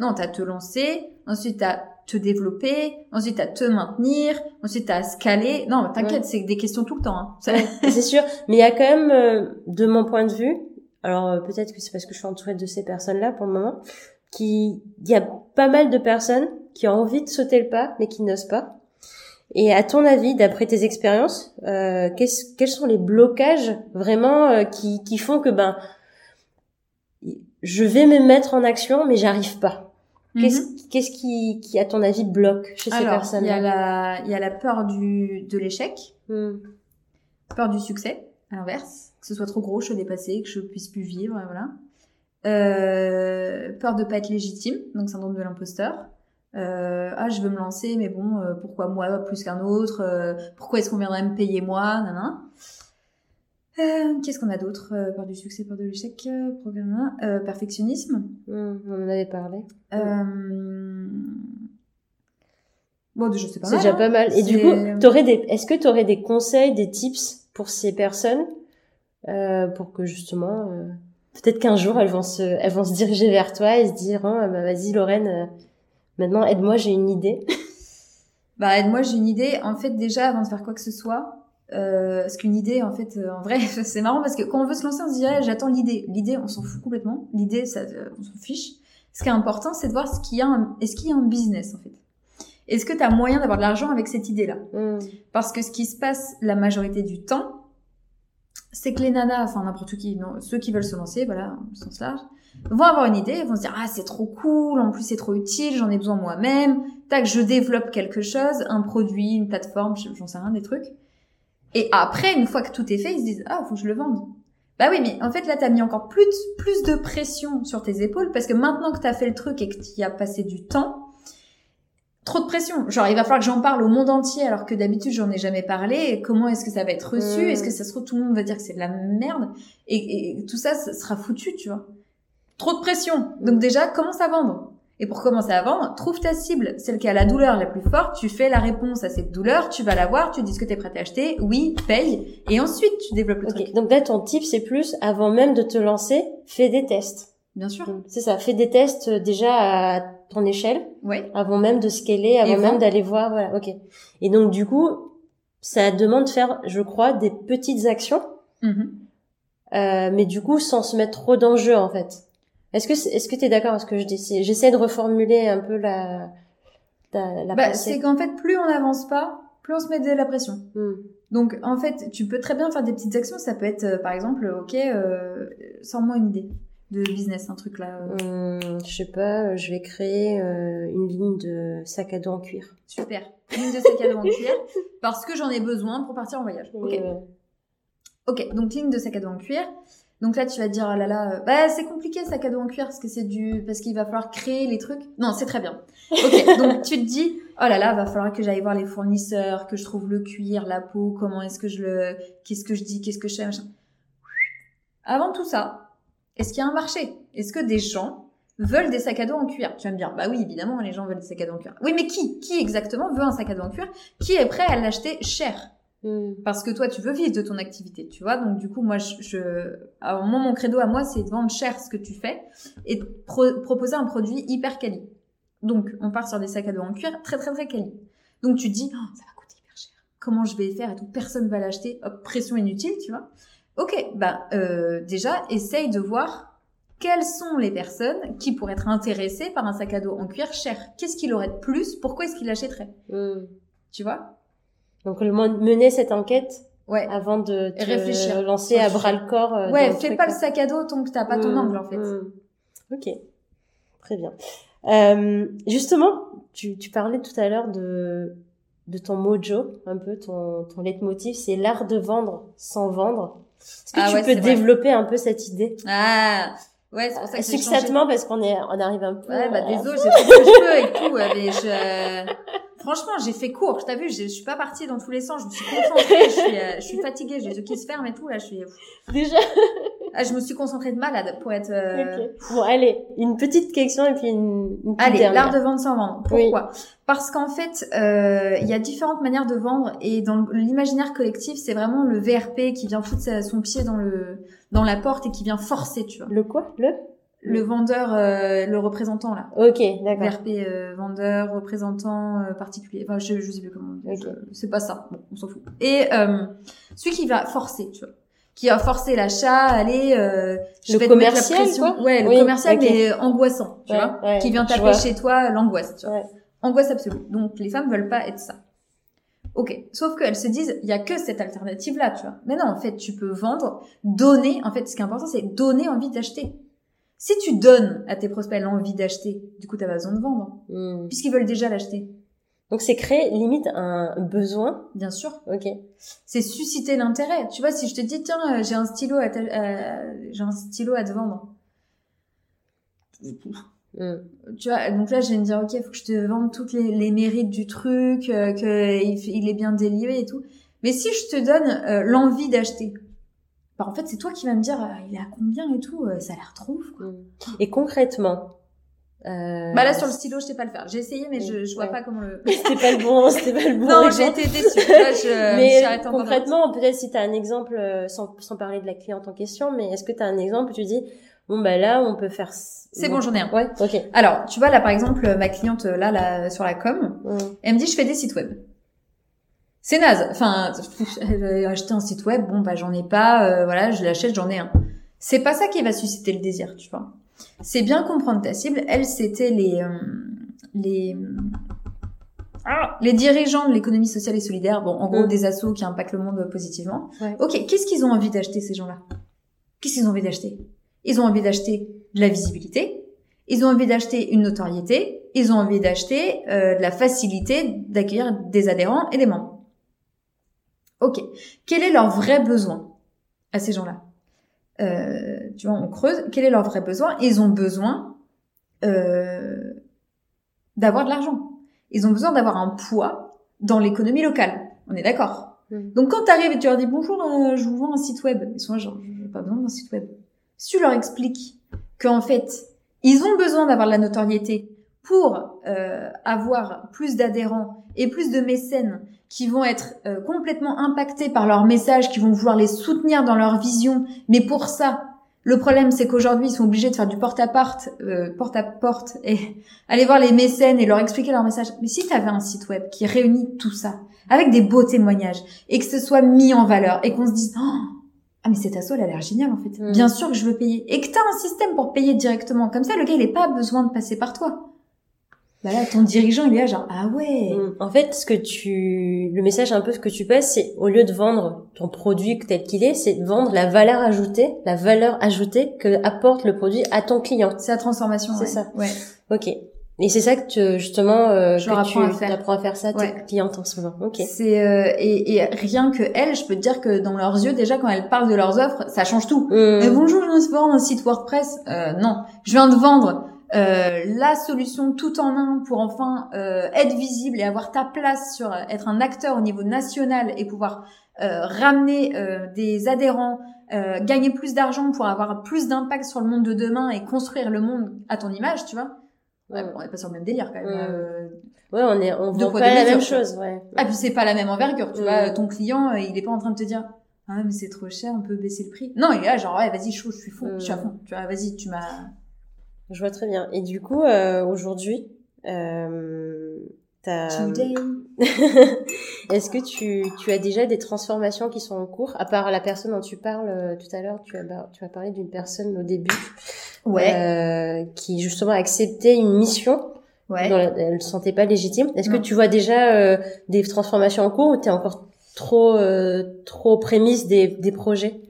Non, t'as te lancer, ensuite t'as te développer, ensuite t'as te maintenir, ensuite t'as scaler. Non, t'inquiète, Ouais. c'est des questions tout le temps. Hein. C'est sûr. Mais il y a quand même, euh, de mon point de vue, alors euh, peut-être que c'est parce que je suis entourée de ces personnes-là pour le moment, qui, il y a pas mal de personnes qui ont envie de sauter le pas, mais qui n'osent pas. Et à ton avis, d'après tes expériences, euh, qu'est-ce- quels sont les blocages vraiment euh, qui, qui font que ben je vais me mettre en action, mais j'arrive pas? Mhm. Qu'est-ce qui, qui, à ton avis, bloque chez ces Alors, il personnes y a la, il y a la peur du, de l'échec, Hmm. peur du succès, à l'inverse, que ce soit trop gros, je sois dépassée, que je puisse plus vivre, voilà. Euh, peur de pas être légitime, donc syndrome de l'imposteur. Euh, ah, je veux me lancer, mais bon, euh, pourquoi moi plus qu'un autre? Euh, Pourquoi est-ce qu'on viendrait me payer moi? Nanana. Euh, Qu'est-ce qu'on a d'autre Euh, Peur du succès, peur de l'échec, euh, programme, euh, perfectionnisme. Hmm, on en avait parlé. Euh... Bon, déjà, c'est pas C'est déjà hein. pas mal. Et du coup, t'aurais des, est-ce que tu aurais des conseils, des tips pour ces personnes, euh, pour que justement, euh, peut-être qu'un jour elles vont se, elles vont se diriger vers toi et se dire, oh, bah, vas-y Lorraine, maintenant aide-moi, j'ai une idée. Bah, aide-moi, j'ai une idée. En fait, déjà, avant de faire quoi que ce soit, euh, parce qu'une idée, en fait, euh, en vrai, c'est marrant parce que quand on veut se lancer, on se dit, ah, j'attends l'idée. L'idée, on s'en fout complètement. L'idée, ça, euh, on s'en fiche. Ce qui est important, c'est de voir ce qu'il y a, un- est-ce qu'il y a un business, en fait? Est-ce que tu as moyen d'avoir de l'argent avec cette idée-là? Hmm. Parce que ce qui se passe la majorité du temps, c'est que les nanas, enfin n'importe qui, non, ceux qui veulent se lancer, voilà, au sens large, vont avoir une idée, vont se dire ah c'est trop cool, en plus c'est trop utile, j'en ai besoin moi-même, tac je développe quelque chose, un produit, une plateforme, j'en sais rien des trucs. Et après une fois que tout est fait, ils se disent ah faut que je le vende. Bah oui mais en fait là t'as mis encore plus de, plus de pression sur tes épaules parce que maintenant que t'as fait le truc et que tu y as passé du temps, trop de pression. Genre, il va falloir que j'en parle au monde entier alors que d'habitude j'en ai jamais parlé. Et comment est-ce que ça va être reçu? Mm. Est-ce que ça se trouve tout le monde va dire que c'est de la merde? Et, et tout ça, ça sera foutu, tu vois. Trop de pression. Donc déjà, commence à vendre. Et pour commencer à vendre, trouve ta cible, celle qui a la douleur la plus forte. Tu fais la réponse à cette douleur, tu vas la voir, tu dis ce que t'es prêt à acheter, oui, paye, et ensuite tu développes le Ok. truc. Donc là, ton tip, c'est plus, avant même de te lancer, fais des tests. Bien sûr. C'est ça, fais des tests euh, déjà à ton échelle, Ouais. avant même de scaler, avant Et même d'aller voir, voilà, ok. Et donc, du coup, ça demande de faire, je crois, des petites actions Mhm. Euh, mais du coup sans se mettre trop d'enjeux en fait. Est-ce que est-ce que tu es d'accord avec ce que je dis? J'essaie de reformuler un peu la la, la Bah, c'est qu'en fait, plus on n'avance pas, plus on se met de la pression. Hmm. Donc en fait, tu peux très bien faire des petites actions. Ça peut être, euh, par exemple, ok, euh, sors-moi une idée. de business, un truc là euh. Hum, Je sais pas, je vais créer euh, une ligne de sac à dos en cuir. Super. Ligne de sac à dos en cuir parce que j'en ai besoin pour partir en voyage. Ok. Euh, Ok, donc ligne de sac à dos en cuir. Donc là, tu vas te dire, oh là là, euh, bah, c'est compliqué, sac à dos en cuir, parce que c'est du, parce qu'il va falloir créer les trucs. Non, c'est très bien. Ok, donc tu te dis, oh là là, va falloir que j'aille voir les fournisseurs, que je trouve le cuir, la peau, comment est-ce que je le, qu'est-ce que je dis, qu'est-ce que je fais, machin. Avant tout ça, est-ce qu'il y a un marché? Est-ce que des gens veulent des sacs à dos en cuir? Tu vas me dire, bah oui, évidemment, les gens veulent des sacs à dos en cuir. Oui, mais qui? Qui exactement veut un sac à dos en cuir? Qui est prêt à l'acheter cher? Hum, parce que toi tu veux vivre de ton activité tu vois. Donc du coup moi je, je alors moi mon credo à moi c'est de vendre cher ce que tu fais et de pro- proposer un produit hyper quali. Donc on part sur des sacs à dos en cuir très très très quali. Donc tu te dis Oh, ça va coûter hyper cher. Comment je vais faire et tout? Personne va l'acheter. Hop pression inutile tu vois. Ok bah euh, déjà essaye de voir quelles sont les personnes qui pourraient être intéressées par un sac à dos en cuir cher. Qu'est-ce qu'il aurait de plus? Pourquoi est-ce qu'il l'achèterait? Hum. tu vois? Donc le mener cette enquête ouais avant de te réfléchir. lancer à bras le corps. euh, Ouais, fais pas le sac à dos tant que t'as pas ton Hum, angle en fait. hum. Ok, très bien. Euh, justement, tu, tu parlais tout à l'heure de de ton mojo, un peu ton ton leitmotiv, c'est l'art de vendre sans vendre. Est-ce que Ah tu ouais, peux vrai. développer un peu cette idée? Ah, ouais, c'est pour ça que changé. succinctement parce qu'on est on arrive un peu. Ouais, bah à- désolé, j'ai fait ce que je peux et tout, ouais, mais je... Franchement, j'ai fait court, t'as vu, je je suis pas partie dans tous les sens, je me suis concentrée, je suis, euh, je suis fatiguée, j'ai les yeux qui se ferment et tout, là, je suis... déjà. Ah, je me suis concentrée de malade pour être... euh, Ok. Bon, allez, une petite question et puis une, une petite Allez, l'art de vendre sans vendre. Pourquoi? Parce qu'en fait, euh, il y a différentes manières de vendre et dans l'imaginaire collectif, c'est vraiment le VRP qui vient foutre son pied dans le dans la porte et qui vient forcer, tu vois. Le quoi? Le? Le vendeur, euh, le représentant là. Ok, d'accord. VRP euh, vendeur, représentant euh, particulier. Enfin, je, je sais plus comment. on dit. Ok. Je- C'est pas ça. Bon, on s'en fout. Et euh, celui qui va forcer, tu vois, qui va forcer l'achat, aller. Euh, je Le vais te mettre la commercial, pression. quoi Ouais, le Oui, commercial, ok. mais angoissant, tu Ouais, vois, ouais, qui vient taper chez toi l'angoisse, tu vois. Ouais. Angoisse absolue. Donc les femmes veulent pas être ça. Ok. Sauf qu'elles se disent, il y a que cette alternative-là, tu vois. Mais non, en fait, tu peux vendre, donner. En fait, ce qui est important, c'est donner envie d'acheter. Si tu donnes à tes prospects l'envie d'acheter, du coup, t'as pas besoin de vendre, Hmm. puisqu'ils veulent déjà l'acheter. Donc c'est créer limite un besoin. Bien sûr. Ok. C'est susciter l'intérêt. Tu vois, si je te dis, tiens, euh, j'ai un stylo à, te- euh, j'ai un stylo à te vendre. Hmm. Tu vois, donc là, je vais me dire, ok, il faut que je te vende toutes les, les mérites du truc, euh, que il, est bien délivré et tout. Mais si je te donne euh, l'envie d'acheter, bah en fait, c'est toi qui vas me dire, euh, il est à combien et tout, euh, ça a l'air trop ouf, quoi. Hmm. Et concrètement. Euh... Bah là, sur le stylo, je sais pas le faire. J'ai essayé, mais je, je vois Ouais. pas comment le... C'était pas le bon, c'était pas le bon. non, j'ai été déçue. Là, je mais concrètement, peut-être si tu as un exemple, euh, sans, sans parler de la cliente en question, mais est-ce que tu as un exemple où tu dis, bon bah là, on peut faire... C'est bon, j'en ai un. Ouais, ok. Alors, tu vois, là, par exemple, ma cliente, là, là, sur la com, Hmm. Elle me dit, je fais des sites web. C'est naze. Enfin, a acheté un site web, bon, bah, j'en ai pas, euh, voilà, je l'achète, j'en ai un. C'est pas ça qui va susciter le désir, tu vois. C'est bien comprendre ta cible. Elle, c'était les, euh, les, ah, les dirigeants de l'économie sociale et solidaire. Bon, en gros, Mm. des assos qui impactent le monde positivement. Ouais. Ok, qu'est-ce qu'ils ont envie d'acheter, ces gens-là? Qu'est-ce qu'ils ont envie d'acheter? Ils ont envie d'acheter de la visibilité. Ils ont envie d'acheter une notoriété. Ils ont envie d'acheter euh, de la facilité d'accueillir des adhérents et des membres. Ok. Quel est leur vrai besoin à ces gens-là? Euh, Tu vois, on creuse. Quel est leur vrai besoin? Ils ont besoin euh, d'avoir de l'argent. Ils ont besoin d'avoir un poids dans l'économie locale. On est d'accord? Mm. Donc quand tu arrives et tu leur dis bonjour, euh, je vous vends un site web, ils sont là genre j'ai pas besoin d'un site web. Si tu leur expliques qu'en fait ils ont besoin d'avoir de la notoriété pour euh, avoir plus d'adhérents et plus de mécènes qui vont être euh, complètement impactés par leurs messages, qui vont vouloir les soutenir dans leur vision, mais pour ça, le problème c'est qu'aujourd'hui ils sont obligés de faire du porte-à-porte, euh, porte-à-porte et aller voir les mécènes et leur expliquer leur message. Mais si tu avais un site web qui réunit tout ça, avec des beaux témoignages, et que ce soit mis en valeur, et qu'on se dise, oh, ah mais cette asso elle a l'air géniale en fait, Mm. bien sûr que je veux payer, et que tu as un système pour payer directement, comme ça le gars il n'a pas besoin de passer par toi. Bah là, ton dirigeant, il est là genre, ah ouais. Mm. En fait, ce que tu, le message un peu ce que tu passes, c'est au lieu de vendre ton produit tel qu'il est, c'est de vendre la valeur ajoutée, la valeur ajoutée que apporte le produit à ton client. C'est la transformation. C'est ouais. ça. Ouais. Ok. Et c'est ça que tu, justement, euh, Je que leur tu apprends à faire. apprends à faire ça à tes Ouais. clientes en ce moment. Ok. C'est euh, et, et rien que elles, je peux te dire que dans leurs yeux, déjà quand elles parlent de leurs offres, ça change tout. Mm. Mais bonjour, je viens de vendre un site WordPress. Euh, non, je viens de vendre euh, la solution tout en un pour enfin euh, être visible et avoir ta place sur être un acteur au niveau national et pouvoir euh, ramener euh, des adhérents, euh, gagner plus d'argent pour avoir plus d'impact sur le monde de demain et construire le monde à ton image, tu vois? Ouais, bon, on est pas sur le même délire quand même. Mm. euh, Ouais, on est, on vend pas la même chose, ouais. Ah, puis c'est pas la même envergure, tu Mm. vois. Ton client, euh, il est pas en train de te dire, ah, mais c'est trop cher, on peut baisser le prix. Non, il est là, genre, ouais, vas-y, chaud, je suis fou, je suis à Mm. fond. Tu vois, vas-y, tu m'as. Je vois très bien. Et du coup, euh, aujourd'hui, euh. Est-ce que tu, tu as déjà des transformations qui sont en cours? À part la personne dont tu parles euh, tout à l'heure, tu as, tu as parlé d'une personne au début Ouais, euh, qui justement a accepté une mission ouais. dont elle ne se sentait pas légitime. Est-ce que tu vois déjà euh, des transformations en cours ou tu es encore trop, euh, trop prémisse des, des projets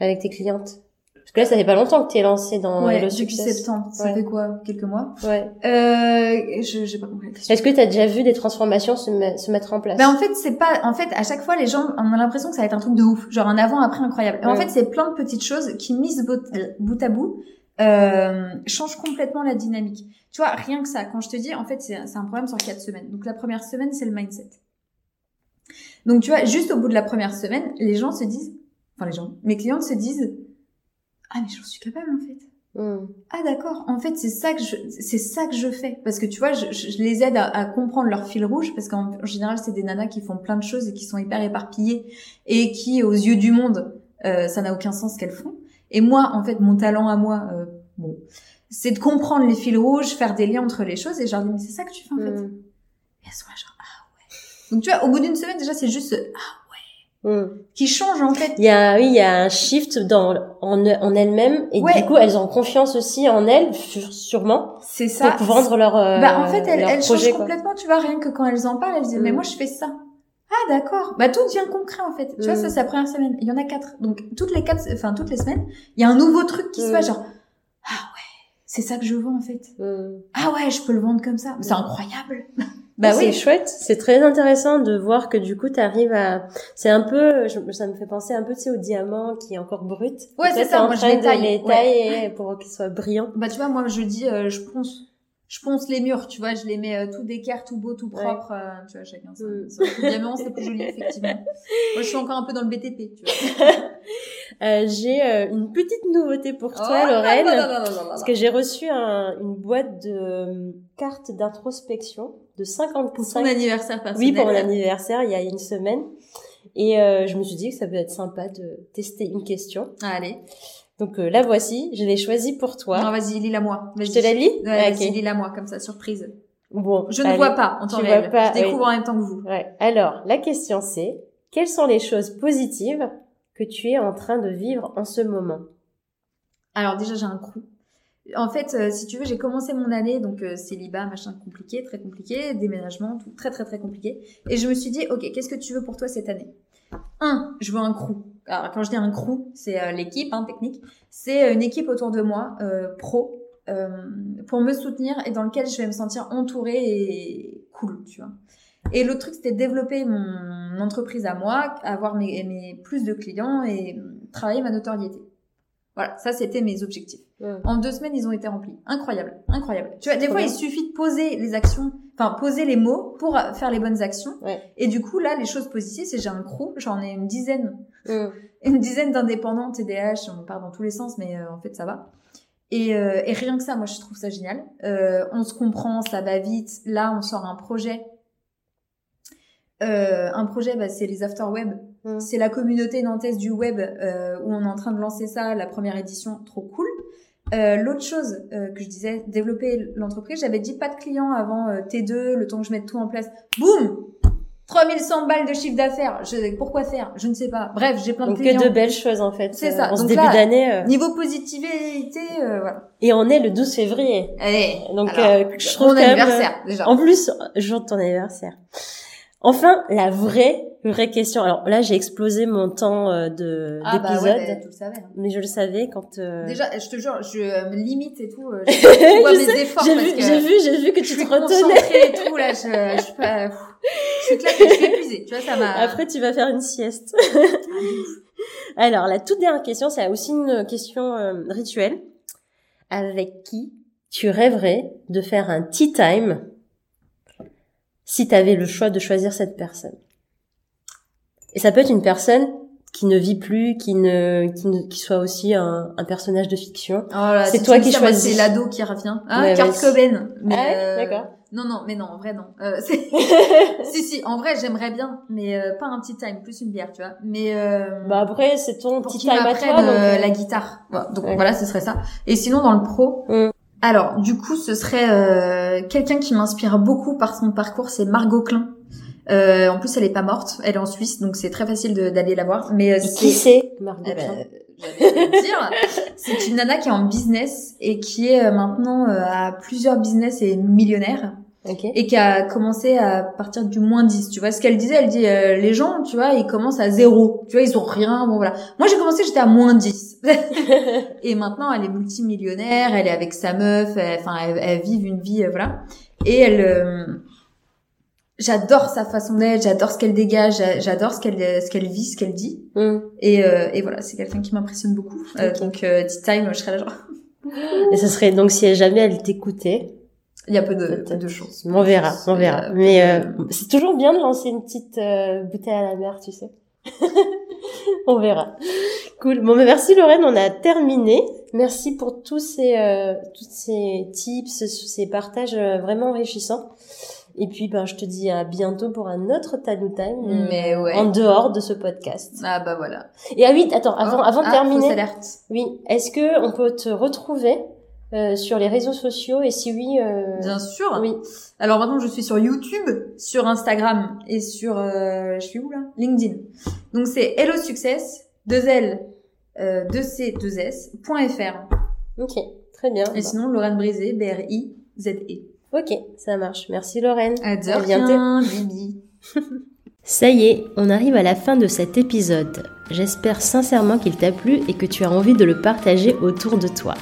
avec tes clientes? Parce que là, ça fait pas longtemps que tu es lancée dans Ouais, le depuis succès. septembre. Ça Ouais. fait quoi? Quelques mois? Ouais. Euh, je j'ai pas compris la question. Est-ce que tu as déjà vu des transformations se, me- se mettre en place? Ben en fait c'est pas en fait à chaque fois les gens on a l'impression que ça va être un truc de ouf genre un avant après incroyable et en fait c'est plein de petites choses qui mises bout, bout à bout euh, changent complètement la dynamique tu vois rien que ça quand je te dis en fait c'est c'est un problème sur quatre semaines donc la première semaine c'est le mindset donc tu vois juste au bout de la première semaine les gens se disent enfin les gens mes clientes se disent ah mais j'en suis capable en fait Hmm. ah d'accord. En fait, c'est ça que je, c'est ça que je fais parce que tu vois, je, les aide à, à comprendre leur fil rouge parce qu'en en général, c'est des nanas qui font plein de choses et qui sont hyper éparpillées et qui, aux yeux du monde, euh, ça n'a aucun sens ce qu'elles font. Et moi, en fait, mon talent à moi, euh, bon, c'est de comprendre les fils rouges, faire des liens entre les choses et je leur dis mais c'est ça que tu fais en fait. Hmm. Et elles sont là genre ah ouais. Donc tu vois, au bout d'une semaine déjà, c'est juste ce ah Hmm. qui change en fait. Il y a, oui, il y a un shift dans, en, en elles-mêmes et Ouais. du coup, elles ont confiance aussi en elles, sûrement, C'est ça. pour vendre leur, euh, Bah en fait, elles, elles projet, changent quoi. complètement, tu vois, rien que quand elles en parlent, elles disent mais Mm. moi je fais ça. Ah d'accord. Bah tout devient concret en fait. Tu vois, Mm. ça c'est la première semaine. Il y en a quatre. Donc toutes les quatre, enfin toutes les semaines, il y a un nouveau truc qui se Mm. passe genre ah ouais, c'est ça que je vends en fait. Ah ouais, je peux le vendre comme ça. C'est Mm. incroyable. Bah c'est oui. chouette, c'est très intéressant de voir que du coup tu arrives à c'est un peu je- ça me fait penser un peu tu sais au diamant qui est encore brut. Ouais, c'est ça, moi, je les taille, les ouais. tailler pour qu'ils soient brillants. Bah tu vois, moi je dis euh, je ponce. Je ponce les murs, tu vois, je les mets euh, tout d'équerre, tout beau, tout Ouais. propre, euh, tu vois, chacun ça. Mm. C'est le diamant, c'est plus joli, effectivement. Moi, je suis encore un peu dans le BTP, tu vois. Euh, j'ai euh, une petite nouveauté pour toi Oh, Lorraine. non, non, non, non, non, non. Parce que j'ai reçu un- une boîte de euh, cartes d'introspection de 55 Pour son anniversaire personnel. Oui, pour mon anniversaire, il y a une semaine. Et euh, je me suis dit que ça peut être sympa de tester une question. Ah, allez. Donc euh, la voici, je l'ai choisie pour toi. Non, vas-y, lis-la moi. je te la lis Ouais, vas-y, lis-la moi, comme ça, surprise. Bon, Je ne vois pas en temps Tu réel. vois pas, je découvre en même temps que vous. Ouais. Alors, la question c'est, quelles sont les choses positives que tu es en train de vivre en ce moment? Alors déjà, j'ai un crew. En fait, euh, si tu veux, j'ai commencé mon année, donc euh, célibat, machin compliqué, très compliqué, déménagement, tout très très très compliqué. Et je me suis dit, ok, qu'est-ce que tu veux pour toi cette année? Un, je veux un crew. Alors quand je dis un crew, c'est euh, l'équipe hein, technique. C'est euh, une équipe autour de moi, euh, pro, pour me soutenir et dans lequel je vais me sentir entourée et cool, tu vois. Et l'autre truc, c'était développer mon entreprise à moi, avoir mes, mes plus de clients et travailler ma notoriété. Voilà, ça c'était mes objectifs. En deux semaines, ils ont été remplis. Incroyable, incroyable. Tu vois, des fois, bien. il suffit de poser les actions, enfin poser les mots pour euh, faire les bonnes actions. Ouais. Et du coup, là, les choses positives, c'est j'ai un crew, j'en ai une dizaine, une dizaine d'indépendants TDH. On part dans tous les sens, mais euh, en fait, ça va. Et, euh, et rien que ça, moi, je trouve ça génial. Euh, on se comprend, ça va vite. Là, on sort un projet. Euh, un projet, bah, c'est les afterweb. Mm. C'est la communauté nantaise du web euh, où on est en train de lancer ça, la première édition, trop cool. Euh, L'autre chose euh, que je disais, développer l'entreprise, j'avais dit pas de clients avant euh, T2, le temps que je mette tout en place. Boum 3100 balles de chiffre d'affaires. Je, pourquoi faire Je ne sais pas. Bref, j'ai plein de Donc clients. que de belles choses en fait. C'est euh, ça. En ce Donc début d'année. Niveau positivité, euh, voilà. Et on est le 12 février. Allez. Donc alors, euh, je trouve mon même, anniversaire déjà. En plus, jour de ton anniversaire. Enfin, la vraie, vraie question. Alors là, j'ai explosé mon temps euh, de ah bah d'épisode, ouais, bah, hein. mais je le savais quand. euh, Déjà, je te jure, je me limite et tout. euh, Je, je vois mes sais, efforts J'ai vu, que j'ai vu, j'ai vu que tu te retenais. et tout là. Je, je suis pas. Je suis claquée, je suis épuisée. Tu vois, ça m'a. Après, tu vas faire une sieste. Alors, la toute dernière question, c'est aussi une question euh, rituelle. Avec qui tu rêverais de faire un tea time si tu avais le choix de choisir cette personne Et ça peut être une personne qui ne vit plus, qui ne, qui, ne- qui soit aussi un, un personnage de fiction. Oh là, C'est toi qui choisis. C'est l'ado qui revient. Ah, Ouais, Kurt. Cobain. Mais, Ah ouais, euh, d'accord. Non, non, mais non, en vrai, non. Euh, c'est- si, si, en vrai, j'aimerais bien, mais euh, pas un tea time, plus une bière, tu vois. Mais euh, Bah après, c'est ton qu'il time à m'apprenne toi. donc, euh, euh, la guitare. Voilà, donc Ouais. voilà, ce serait ça. Et sinon, dans le pro, Mm. Alors du coup, ce serait euh, quelqu'un qui m'inspire beaucoup par son parcours, c'est Margot Klein. Euh, en plus, elle est pas morte, elle est en Suisse, donc c'est très facile d'aller la voir. Mais euh, qui c'est, Margot eh ben, dire. C'est une nana qui est en business et qui est maintenant à plusieurs business et millionnaire Ok. et qui a commencé à partir du moins 10. Tu vois ce qu'elle disait? Elle dit euh, les gens, tu vois, ils commencent à zéro. Tu vois, ils ont rien. Bon voilà. Moi j'ai commencé, j'étais à moins 10. et maintenant elle est multimillionnaire, elle est avec sa meuf, elle- enfin elle, elle vit une vie euh, voilà. Et elle euh, J'adore sa façon d'être, j'adore ce qu'elle dégage, j'a- j'adore ce qu'elle ce qu'elle vit, ce qu'elle dit. Hmm. Et, euh, et voilà, c'est quelqu'un qui m'impressionne beaucoup. Euh, Ok. donc, euh, tea time, je serais là genre. Et ce serait donc si jamais elle t'écoutait, Il y a peu de, de choses. on verra, on verra. peu Mais euh, c'est toujours bien de lancer une petite euh, bouteille à la mer, tu sais. on verra. Cool. Bon, mais merci Lorraine, on a terminé. Merci pour tous ces euh, tous ces tips, ces partages euh, vraiment enrichissants. Et puis, ben, je te dis à bientôt pour un autre Tanu Time, Mais ouais. en dehors de ce podcast. Ah bah voilà. Et ah oui, attends, avant, Oh, avant de ah, terminer, oui, est-ce que on peut te retrouver euh, sur les réseaux sociaux et si oui, euh, Bien sûr. oui, Alors maintenant, je suis sur YouTube, sur Instagram et sur, euh, je suis où là? LinkedIn. Donc c'est Hello Success, 2 L, euh, 2 C, 2 S, point .fr. ok, très bien. Et sinon, Lorraine Brisé, B-R-I-Z-E. Ok, ça marche. Merci Lorraine. À À bientôt. Bibi. Ça y est, on arrive à la fin de cet épisode. J'espère sincèrement qu'il t'a plu et que tu as envie de le partager autour de toi.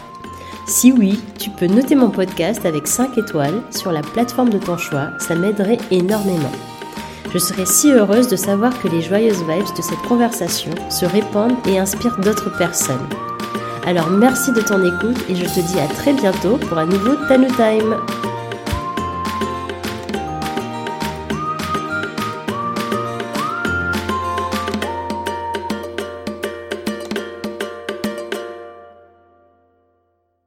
Si oui, tu peux noter mon podcast avec 5 étoiles sur la plateforme de ton choix, ça m'aiderait énormément. Je serais si heureuse de savoir que les joyeuses vibes de cette conversation se répandent et inspirent d'autres personnes. Alors merci de ton écoute et je te dis à très bientôt pour un nouveau Tanu Time.